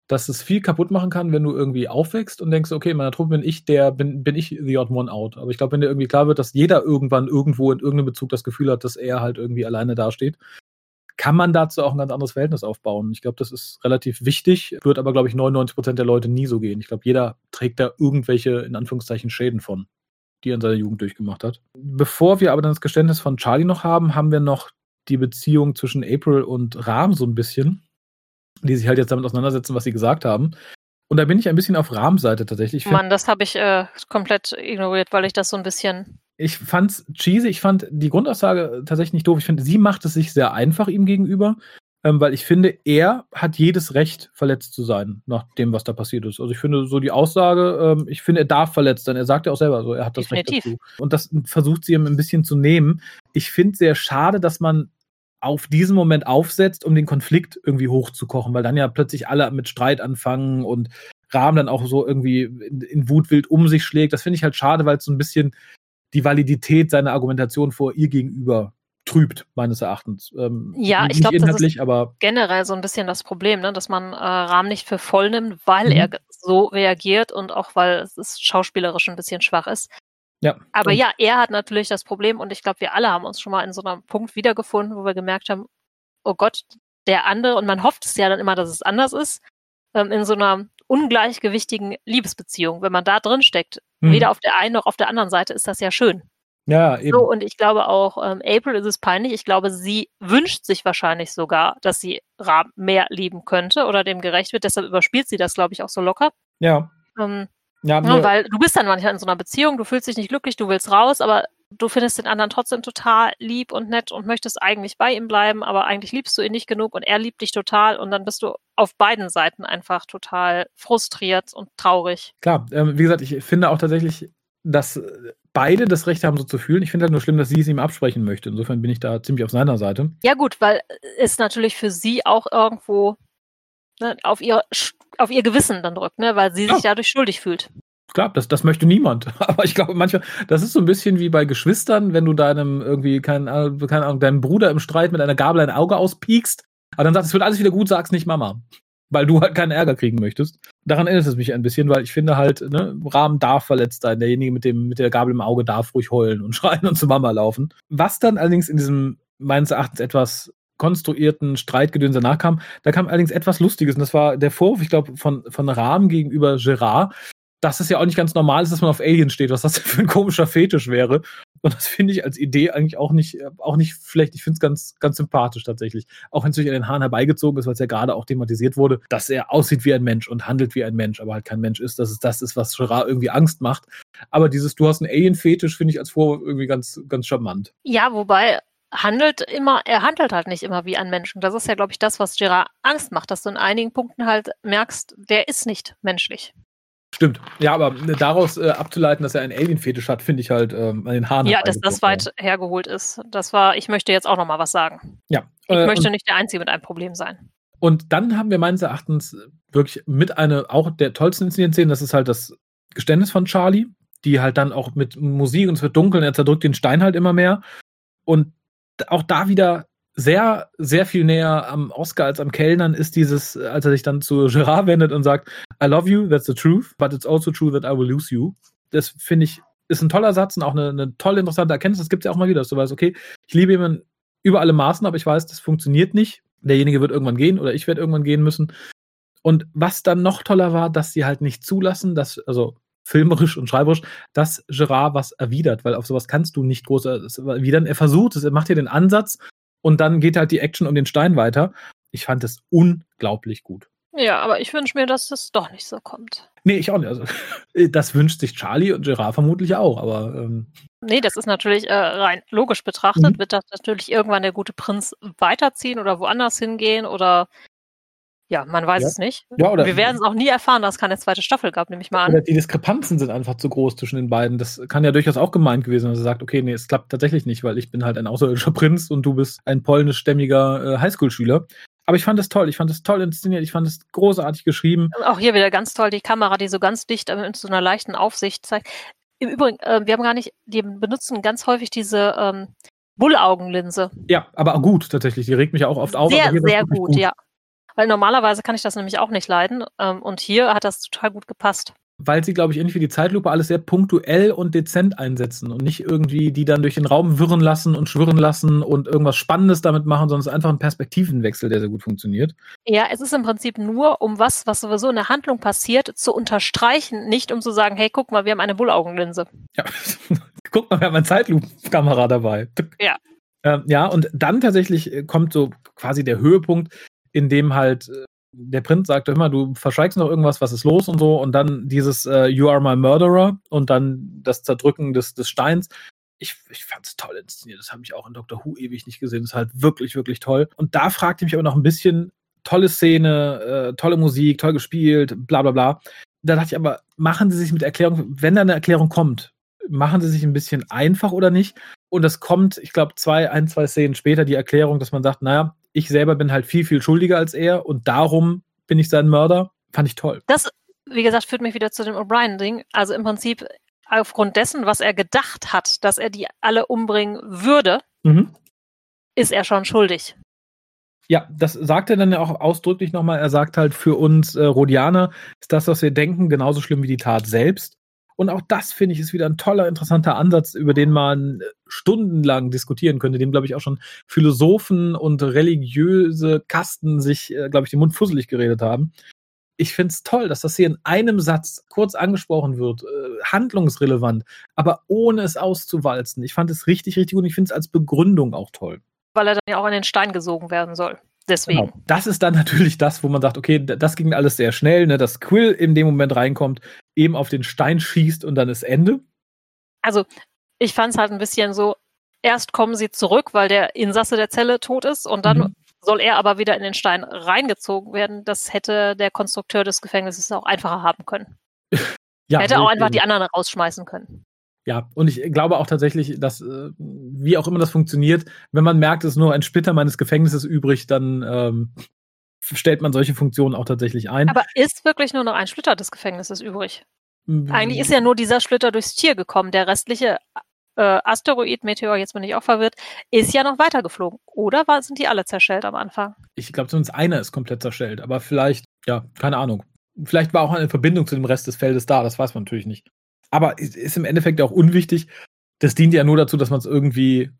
Speaker 1: dass es viel kaputt machen kann, wenn du irgendwie aufwächst und denkst, okay, in meiner Truppe bin ich der, bin, bin ich the odd one out. Aber ich glaube, wenn dir irgendwie klar wird, dass jeder irgendwann irgendwo in irgendeinem Bezug das Gefühl hat, dass er halt irgendwie alleine dasteht, kann man dazu auch ein ganz anderes Verhältnis aufbauen. Ich glaube, das ist relativ wichtig, wird aber, glaube ich, 99 Prozent der Leute nie so gehen. Ich glaube, jeder trägt da irgendwelche, in Anführungszeichen, Schäden von die er in seiner Jugend durchgemacht hat. Bevor wir aber dann das Geständnis von Charlie noch haben, haben wir noch die Beziehung zwischen April und Rahm so ein bisschen, die sich halt jetzt damit auseinandersetzen, was sie gesagt haben. Und da bin ich ein bisschen auf Rahms Seite tatsächlich.
Speaker 2: Mann, das habe ich äh, komplett ignoriert, weil ich das so ein bisschen.
Speaker 1: Ich fand's cheesy. Ich fand die Grundaussage tatsächlich nicht doof. Ich finde, sie macht es sich sehr einfach ihm gegenüber ähm, weil ich finde, er hat jedes Recht, verletzt zu sein, nach dem, was da passiert ist. Also ich finde so die Aussage, ähm, ich finde, er darf verletzt sein. Er sagt ja auch selber so, er hat das Definitiv. Recht dazu. Und das versucht sie ihm ein bisschen zu nehmen. Ich finde sehr schade, dass man auf diesen Moment aufsetzt, um den Konflikt irgendwie hochzukochen, weil dann ja plötzlich alle mit Streit anfangen und Rahmen dann auch so irgendwie in, in Wutwild um sich schlägt. Das finde ich halt schade, weil es so ein bisschen die Validität seiner Argumentation vor ihr gegenüber trübt, meines Erachtens.
Speaker 2: Ähm, ja, ich glaube, das ist aber generell so ein bisschen das Problem, ne? dass man äh, Rahmen nicht für voll nimmt, weil mhm. er so reagiert und auch weil es schauspielerisch ein bisschen schwach ist.
Speaker 1: Ja.
Speaker 2: Aber ja, er hat natürlich das Problem und ich glaube, wir alle haben uns schon mal in so einem Punkt wiedergefunden, wo wir gemerkt haben, oh Gott, der andere, und man hofft es ja dann immer, dass es anders ist, ähm, in so einer ungleichgewichtigen Liebesbeziehung. Wenn man da drin steckt, mhm. weder auf der einen noch auf der anderen Seite ist das ja schön.
Speaker 1: Ja, eben.
Speaker 2: So, und ich glaube auch, ähm, April ist es peinlich. Ich glaube, sie wünscht sich wahrscheinlich sogar, dass sie Rahm mehr lieben könnte oder dem gerecht wird. Deshalb überspielt sie das, glaube ich, auch so locker.
Speaker 1: Ja.
Speaker 2: Ähm,
Speaker 1: Ja,
Speaker 2: ja,
Speaker 1: nur,
Speaker 2: weil du bist dann manchmal in so einer Beziehung, du fühlst dich nicht glücklich, du willst raus, aber du findest den anderen trotzdem total lieb und nett und möchtest eigentlich bei ihm bleiben, aber eigentlich liebst du ihn nicht genug und er liebt dich total und dann bist du auf beiden Seiten einfach total frustriert und traurig.
Speaker 1: klar, ähm, wie gesagt, ich finde auch tatsächlich, dass beide das Recht haben, so zu fühlen. Ich finde halt nur schlimm, dass sie es ihm absprechen möchte. Insofern bin ich da ziemlich auf seiner Seite.
Speaker 2: Ja gut, weil es natürlich für sie auch irgendwo ne, auf ihr auf ihr Gewissen dann drückt, ne, weil sie
Speaker 1: Ja.
Speaker 2: sich dadurch schuldig fühlt.
Speaker 1: Klar, das, das möchte niemand. Aber ich glaube, manchmal, das ist so ein bisschen wie bei Geschwistern, wenn du deinem irgendwie, Ahnung, keine Ahnung deinem Bruder im Streit mit einer Gabel ein Auge auspiekst, aber dann sagst, es wird alles wieder gut, sag's nicht Mama. Weil du halt keinen Ärger kriegen möchtest. Daran erinnert es mich ein bisschen, weil ich finde halt, ne, Rahmen darf verletzt sein. Derjenige mit, dem, mit der Gabel im Auge darf ruhig heulen und schreien und zu Mama laufen. Was dann allerdings in diesem meines Erachtens etwas konstruierten Streitgedönse nachkam, da kam allerdings etwas Lustiges und das war der Vorwurf, ich glaube, von, von Rahm gegenüber Gerard, dass es ja auch nicht ganz normal ist, dass man auf Aliens steht, was das für ein komischer Fetisch wäre. Und das finde ich als Idee eigentlich auch nicht, auch nicht schlecht. Ich finde es ganz, ganz sympathisch tatsächlich. Auch wenn es durch an den Haaren herbeigezogen ist, weil es ja gerade auch thematisiert wurde, dass er aussieht wie ein Mensch und handelt wie ein Mensch, aber halt kein Mensch ist, dass es das ist, was Gerard irgendwie Angst macht. Aber dieses, du hast einen Alien-Fetisch, finde ich als Vorwurf irgendwie ganz, ganz charmant.
Speaker 2: Ja, wobei handelt immer, er handelt halt nicht immer wie ein Mensch. Und das ist ja, glaube ich, das, was Gerard Angst macht, dass du in einigen Punkten halt merkst, der ist nicht menschlich.
Speaker 1: Stimmt. Ja, aber daraus äh, abzuleiten, dass er einen Alien-Fetisch hat, finde ich halt ähm, an den Haaren.
Speaker 2: Ja, dass das weit hergeholt ist. Das war, ich möchte jetzt auch noch mal was sagen.
Speaker 1: Ja.
Speaker 2: Ich
Speaker 1: äh,
Speaker 2: möchte nicht der Einzige mit einem Problem sein.
Speaker 1: und dann haben wir meines Erachtens wirklich mit einer auch der tollsten Szenen, das ist halt das Geständnis von Charlie, die halt dann auch mit Musik und es wird dunkel und er zerdrückt den Stein halt immer mehr. Und auch da wieder sehr, sehr viel näher am Oscar als am Kellnern ist dieses, als er sich dann zu Gerard wendet und sagt, I love you, that's the truth, but it's also true that I will lose you. Das finde ich, ist ein toller Satz und auch eine, eine tolle, interessante Erkenntnis. Das gibt es ja auch mal wieder, dass du weißt, okay, ich liebe jemanden über alle Maßen, aber ich weiß, das funktioniert nicht. Derjenige wird irgendwann gehen oder ich werde irgendwann gehen müssen. Und was dann noch toller war, dass sie halt nicht zulassen, dass, also filmerisch und schreiberisch, dass Gerard was erwidert, weil auf sowas kannst du nicht groß erwidern. Er versucht es, er macht hier den Ansatz und dann geht halt die Action um den Stein weiter. Ich fand es unglaublich gut.
Speaker 2: Ja, aber ich wünsche mir, dass es doch nicht so kommt.
Speaker 1: Nee, ich auch nicht. Also, das wünscht sich Charlie und Gerard vermutlich auch, aber ähm,
Speaker 2: Nee, das ist natürlich äh, rein logisch betrachtet,
Speaker 1: Mhm.
Speaker 2: wird das natürlich irgendwann der gute Prinz weiterziehen oder woanders hingehen oder ja, man weiß
Speaker 1: Ja.
Speaker 2: es nicht.
Speaker 1: ja, oder,
Speaker 2: Wir werden es auch nie erfahren, dass es keine zweite Staffel gab, nehme ich mal
Speaker 1: oder
Speaker 2: an.
Speaker 1: die Diskrepanzen sind einfach zu groß zwischen den beiden. Das kann ja durchaus auch gemeint gewesen, dass er sagt, okay, nee, es klappt tatsächlich nicht, weil ich bin halt ein außerirdischer Prinz und du bist ein polnischstämmiger äh, Highschool-Schüler. Aber ich fand es toll, ich fand es toll inszeniert, ich fand es großartig geschrieben.
Speaker 2: Auch hier wieder ganz toll die Kamera, die so ganz dicht äh, mit so einer leichten Aufsicht zeigt. Im Übrigen, äh, wir haben gar nicht, die benutzen ganz häufig diese ähm, Bullaugenlinse.
Speaker 1: Ja, aber gut tatsächlich, die regt mich auch oft auf.
Speaker 2: Sehr, sehr
Speaker 1: wirklich
Speaker 2: gut, ja. Weil normalerweise kann ich das nämlich auch nicht leiden. Ähm, und hier hat das total gut gepasst.
Speaker 1: Weil sie, glaube ich, ähnlich wie die Zeitlupe alles sehr punktuell und dezent einsetzen und nicht irgendwie die dann durch den Raum wirren lassen und schwirren lassen und irgendwas Spannendes damit machen, sondern es ist einfach ein Perspektivenwechsel, der sehr gut funktioniert.
Speaker 2: Ja, es ist im Prinzip nur, um was, was sowieso in der Handlung passiert, zu unterstreichen, nicht um zu sagen, hey, guck mal, wir haben eine Bullaugenlinse.
Speaker 1: Ja, guck mal, wir haben eine Zeitlupenkamera dabei.
Speaker 2: Ja.
Speaker 1: Ähm, ja, und dann tatsächlich äh, kommt so quasi der Höhepunkt, in dem halt äh, der Prinz sagt immer, du verschweigst noch irgendwas, was ist los und so, und dann dieses äh, You are my murderer und dann das Zerdrücken des, des Steins. Ich, ich fand es toll inszeniert. Das habe ich auch in Doctor Who ewig nicht gesehen. Das ist halt wirklich, wirklich toll. Und da fragte ich mich aber noch ein bisschen, tolle Szene, äh, tolle Musik, toll gespielt, bla bla bla. Da dachte ich aber, machen Sie sich mit Erklärung, wenn da eine Erklärung kommt, machen Sie sich ein bisschen einfach oder nicht? Und das kommt, ich glaube, zwei, ein, zwei Szenen später die Erklärung, dass man sagt, naja, ich selber bin halt viel, viel schuldiger als er und darum bin ich sein Mörder. Fand ich toll.
Speaker 2: Das, wie gesagt, führt mich wieder zu dem O'Brien-Ding. Also im Prinzip aufgrund dessen, was er gedacht hat, dass er die alle umbringen würde,
Speaker 1: Mhm.
Speaker 2: ist er schon schuldig.
Speaker 1: Ja, das sagt er dann ja auch ausdrücklich nochmal. Er sagt halt, für uns äh, Rhodianer ist das, was wir denken, genauso schlimm wie die Tat selbst. Und auch das, finde ich, ist wieder ein toller, interessanter Ansatz, über den man stundenlang diskutieren könnte, dem, glaube ich, auch schon Philosophen und religiöse Kasten sich, äh, glaube ich, den Mund fusselig geredet haben. ich finde es toll, dass das hier in einem Satz kurz angesprochen wird, äh, handlungsrelevant, aber ohne es auszuwalzen. Ich fand es richtig, richtig gut und ich finde es als Begründung auch toll.
Speaker 2: Weil er dann ja auch an den Stein gesogen werden soll. Deswegen. Genau.
Speaker 1: Das ist dann natürlich das, wo man sagt, okay, das ging alles sehr schnell, ne, dass Quill in dem Moment reinkommt, eben auf den Stein schießt und dann ist Ende.
Speaker 2: Also, ich fand es halt ein bisschen so, erst kommen sie zurück, weil der Insasse der Zelle tot ist und dann mhm soll er aber wieder in den Stein reingezogen werden. Das hätte der Konstrukteur des Gefängnisses auch einfacher haben können. ja, hätte auch einfach die anderen rausschmeißen können.
Speaker 1: Ja, und ich glaube auch tatsächlich, dass, äh, wie auch immer das funktioniert, wenn man merkt, es ist nur ein Splitter meines Gefängnisses übrig, dann ähm, stellt man solche Funktionen auch tatsächlich ein.
Speaker 2: Aber ist wirklich nur noch ein Splitter des Gefängnisses übrig? Eigentlich ist ja nur dieser Splitter durchs Tier gekommen. Der restliche äh, Asteroid, Meteor, jetzt bin ich auch verwirrt, ist ja noch weitergeflogen. Oder war, sind die alle zerschellt am Anfang?
Speaker 1: Ich glaube, zumindest einer ist komplett zerschellt, aber vielleicht, ja, keine Ahnung. Vielleicht war auch eine Verbindung zu dem Rest des Feldes da, das weiß man natürlich nicht. Aber ist im Endeffekt auch unwichtig. Das dient ja nur dazu, dass man es irgendwie,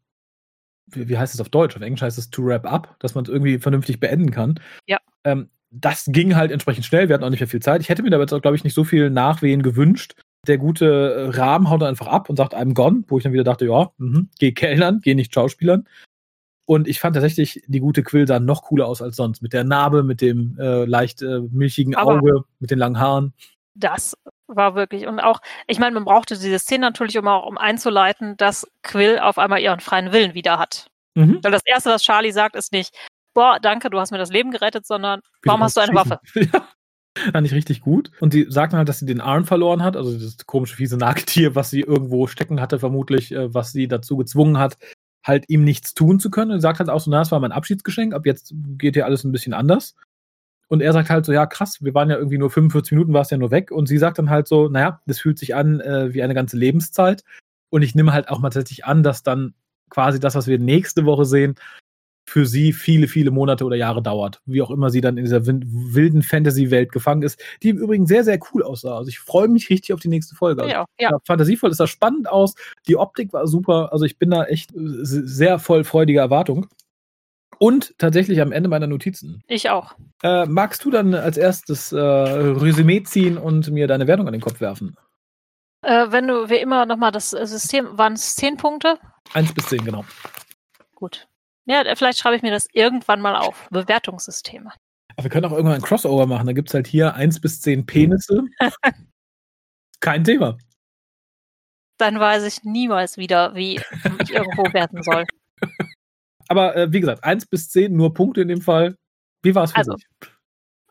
Speaker 1: wie, wie, heißt es auf Deutsch? Auf Englisch heißt es to wrap up, dass man es irgendwie vernünftig beenden kann.
Speaker 2: Ja.
Speaker 1: Ähm, das ging halt entsprechend schnell. Wir hatten auch nicht mehr viel Zeit. Ich hätte mir da jetzt auch, glaube ich, nicht so viel Nachwehen gewünscht der gute äh, Rahmen haut dann einfach ab und sagt, I'm gone, wo ich dann wieder dachte, ja, mh, geh Kellnern, geh nicht Schauspielern. Und ich fand tatsächlich, die gute Quill sah noch cooler aus als sonst. Mit der Narbe, mit dem äh, leicht äh, milchigen Aber Auge, mit den langen Haaren.
Speaker 2: Das war wirklich, und auch, ich meine, man brauchte diese Szene natürlich, um auch um einzuleiten, dass Quill auf einmal ihren freien Willen wieder hat. Mhm. Weil das Erste, was Charlie sagt, ist nicht, boah, danke, du hast mir das Leben gerettet, sondern warum hast du eine Waffe? Ja.
Speaker 1: Fand ich richtig gut. Und sie sagt dann halt, dass sie den Arm verloren hat, also das komische, fiese Nagetier, was sie irgendwo stecken hatte, vermutlich, äh, was sie dazu gezwungen hat, halt ihm nichts tun zu können. Und sie sagt halt auch so, na, das war mein Abschiedsgeschenk, ab jetzt geht hier alles ein bisschen anders. Und er sagt halt so, ja, krass, wir waren ja irgendwie nur 45 Minuten, warst ja nur weg. Und sie sagt dann halt so, naja, das fühlt sich an äh, wie eine ganze Lebenszeit. Und ich nehme halt auch mal tatsächlich an, dass dann quasi das, was wir nächste Woche sehen, für sie viele, viele Monate oder Jahre dauert. Wie auch immer sie dann in dieser wilden Fantasy-Welt gefangen ist, die im Übrigen sehr, sehr cool aussah. Also ich freue mich richtig auf die nächste Folge. Also
Speaker 2: ja, ja.
Speaker 1: Fantasievoll, es sah spannend aus, die Optik war super. Also ich bin da echt sehr voll freudiger Erwartung. Und tatsächlich am Ende meiner Notizen.
Speaker 2: Ich auch.
Speaker 1: Äh, magst du dann als erstes äh, Resümee ziehen und mir deine Wertung an den Kopf werfen?
Speaker 2: Äh, wenn du wie immer nochmal das System, waren es zehn Punkte?
Speaker 1: Eins bis zehn, genau.
Speaker 2: Gut. Ja, vielleicht schreibe ich mir das irgendwann mal auf. Bewertungssysteme.
Speaker 1: Aber wir können auch irgendwann ein Crossover machen. Da gibt es halt hier eins bis zehn Penisse. Kein Thema.
Speaker 2: Dann weiß ich niemals wieder, wie ich irgendwo werten soll.
Speaker 1: Aber äh, wie gesagt, eins bis zehn, nur Punkte in dem Fall. Wie war es für also, dich?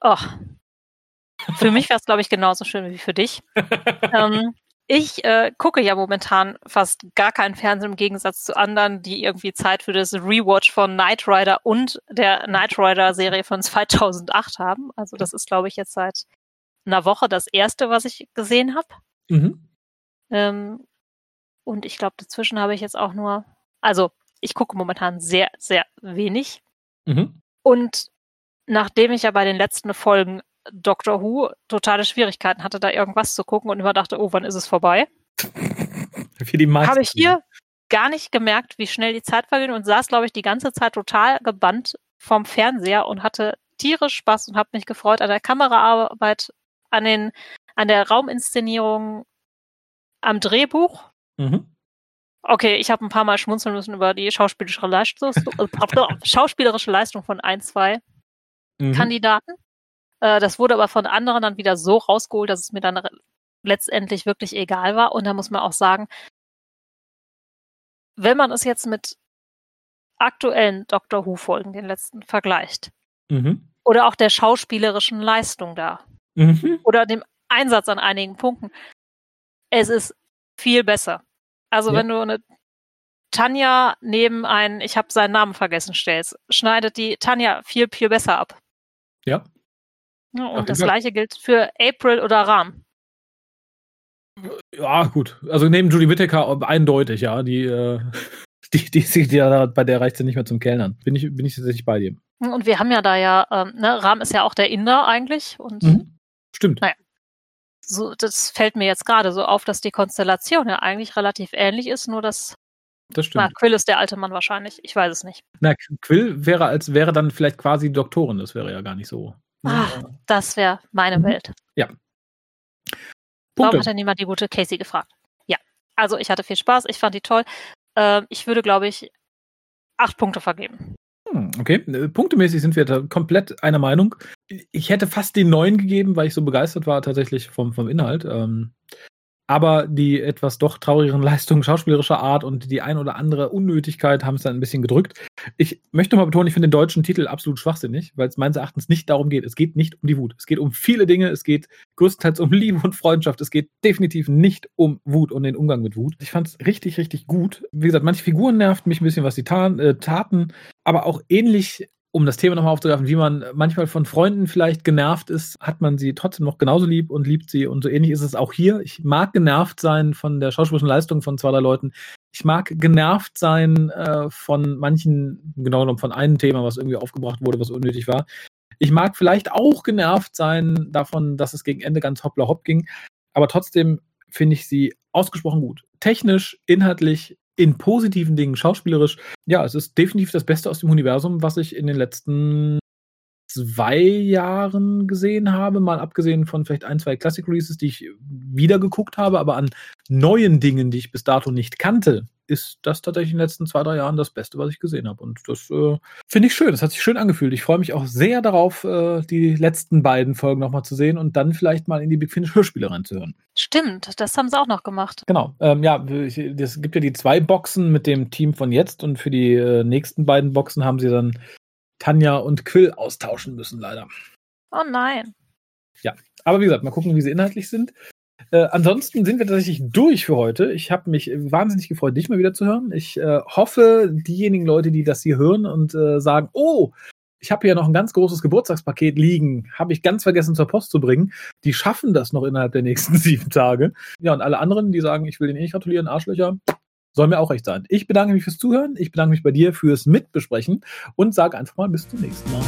Speaker 2: Oh. Für mich war es, glaube ich, genauso schön wie für dich. ähm, ich äh, gucke ja momentan fast gar keinen Fernsehen im Gegensatz zu anderen, die irgendwie Zeit für das Rewatch von Knight Rider und der Knight Rider Serie von 2008 haben. Also das ist, glaube ich, jetzt seit einer Woche das erste, was ich gesehen habe. Mhm. Ähm, und ich glaube, dazwischen habe ich jetzt auch nur, also ich gucke momentan sehr, sehr wenig. Mhm. Und nachdem ich ja bei den letzten Folgen Doctor Who totale Schwierigkeiten hatte, da irgendwas zu gucken und immer dachte, oh, wann ist es vorbei?
Speaker 1: Für die meisten.
Speaker 2: Habe ich hier gar nicht gemerkt, wie schnell die Zeit vergeht und saß, glaube ich, die ganze Zeit total gebannt vom Fernseher und hatte tierisch Spaß und habe mich gefreut an der Kameraarbeit, an den, an der Rauminszenierung, am Drehbuch. Mhm. Okay, ich habe ein paar Mal schmunzeln müssen über die schauspielerische Leistung, schauspielerische Leistung von ein, zwei mhm. Kandidaten. Äh, das wurde aber von anderen dann wieder so rausgeholt, dass es mir dann letztendlich wirklich egal war. Und da muss man auch sagen, wenn man es jetzt mit aktuellen Doctor Who-Folgen, den letzten, vergleicht, mhm. oder auch der schauspielerischen Leistung da, mhm. oder dem Einsatz an einigen Punkten, es ist viel besser. Also ja. wenn du eine Tanja neben einen, ich habe seinen Namen vergessen, stellst, schneidet die Tanja viel, viel besser ab.
Speaker 1: Ja.
Speaker 2: Ja, und Ach, das gleiche gilt für April oder Ram.
Speaker 1: Ja, gut. Also neben Julie Whittaker eindeutig, ja. Die, äh, die, die sieht ja bei der reicht sie nicht mehr zum Kellnern. Bin ich, bin ich tatsächlich bei dir.
Speaker 2: Und wir haben ja da ja, ähm, ne, Ram ist ja auch der Inder eigentlich. Und
Speaker 1: mhm. Stimmt.
Speaker 2: Naja. So, das fällt mir jetzt gerade so auf, dass die Konstellation ja eigentlich relativ ähnlich ist, nur dass
Speaker 1: das stimmt. Na,
Speaker 2: Quill ist der alte Mann wahrscheinlich. Ich weiß es nicht.
Speaker 1: Na, Quill wäre als wäre dann vielleicht quasi die Doktorin. Das wäre ja gar nicht so
Speaker 2: Ah, das wäre meine
Speaker 1: Mhm.
Speaker 2: Welt.
Speaker 1: Ja.
Speaker 2: Warum
Speaker 1: Punkte.
Speaker 2: hat denn niemand die gute Casey gefragt? Ja, also ich hatte viel Spaß, ich fand die toll. Ähm, ich würde, glaube ich, acht Punkte vergeben.
Speaker 1: Hm, Okay, äh, punktemäßig sind wir da komplett einer Meinung. Ich hätte fast die neun gegeben, weil ich so begeistert war tatsächlich vom, vom Inhalt. Ähm, aber die etwas doch traurigeren Leistungen schauspielerischer Art und die ein oder andere Unnötigkeit haben es dann ein bisschen gedrückt. Ich möchte mal betonen, ich finde den deutschen Titel absolut schwachsinnig, weil es meines Erachtens nicht darum geht. Es geht nicht um die Wut. Es geht um viele Dinge. Es geht größtenteils um Liebe und Freundschaft. Es geht definitiv nicht um Wut und den Umgang mit Wut. Ich fand es richtig, richtig gut. Wie gesagt, manche Figuren nervten mich ein bisschen, was sie äh, taten aber auch ähnlich, um das Thema nochmal aufzugreifen, wie man manchmal von Freunden vielleicht genervt ist, hat man sie trotzdem noch genauso lieb und liebt sie. Und so ähnlich ist es auch hier. Ich mag genervt sein von der schauspielerischen Leistung von zwei, drei Leuten. Ich mag genervt sein äh, von manchen, genau genommen von einem Thema, was irgendwie aufgebracht wurde, was unnötig war. Ich mag vielleicht auch genervt sein davon, dass es gegen Ende ganz hoppla hopp ging. Aber trotzdem finde ich sie ausgesprochen gut. Technisch, inhaltlich, in positiven Dingen, schauspielerisch. Ja, es ist definitiv das Beste aus dem Universum, was ich in den letzten zwei Jahren gesehen habe, mal abgesehen von vielleicht ein, zwei Classic Releases, die ich wieder geguckt habe, aber an neuen Dingen, die ich bis dato nicht kannte, ist das tatsächlich in den letzten zwei, drei Jahren das Beste, was ich gesehen habe. Und das äh, finde ich schön. Das hat sich schön angefühlt. Ich freue mich auch sehr darauf, äh, die letzten beiden Folgen nochmal zu sehen und dann vielleicht mal in die Big Finish Hörspiele reinzuhören.
Speaker 2: Stimmt, das haben sie auch noch gemacht.
Speaker 1: Genau. Ähm, ja, es gibt ja die zwei Boxen mit dem Team von jetzt und für die äh, nächsten beiden Boxen haben sie dann Tanja und Quill austauschen müssen, leider.
Speaker 2: Oh nein.
Speaker 1: Aber wie gesagt, mal gucken, wie sie inhaltlich sind. Äh, ansonsten sind wir tatsächlich durch für heute. Ich habe mich wahnsinnig gefreut, dich mal wieder zu hören. Ich äh, hoffe, diejenigen Leute, die das hier hören und äh, sagen, oh, ich habe hier noch ein ganz großes Geburtstagspaket liegen, habe ich ganz vergessen zur Post zu bringen, die schaffen das noch innerhalb der nächsten sieben Tage. Ja, und alle anderen, die sagen, ich will den eh nicht gratulieren, Arschlöcher, soll mir auch recht sein. Ich bedanke mich fürs Zuhören, ich bedanke mich bei dir fürs Mitbesprechen und sage einfach mal bis zum nächsten Mal.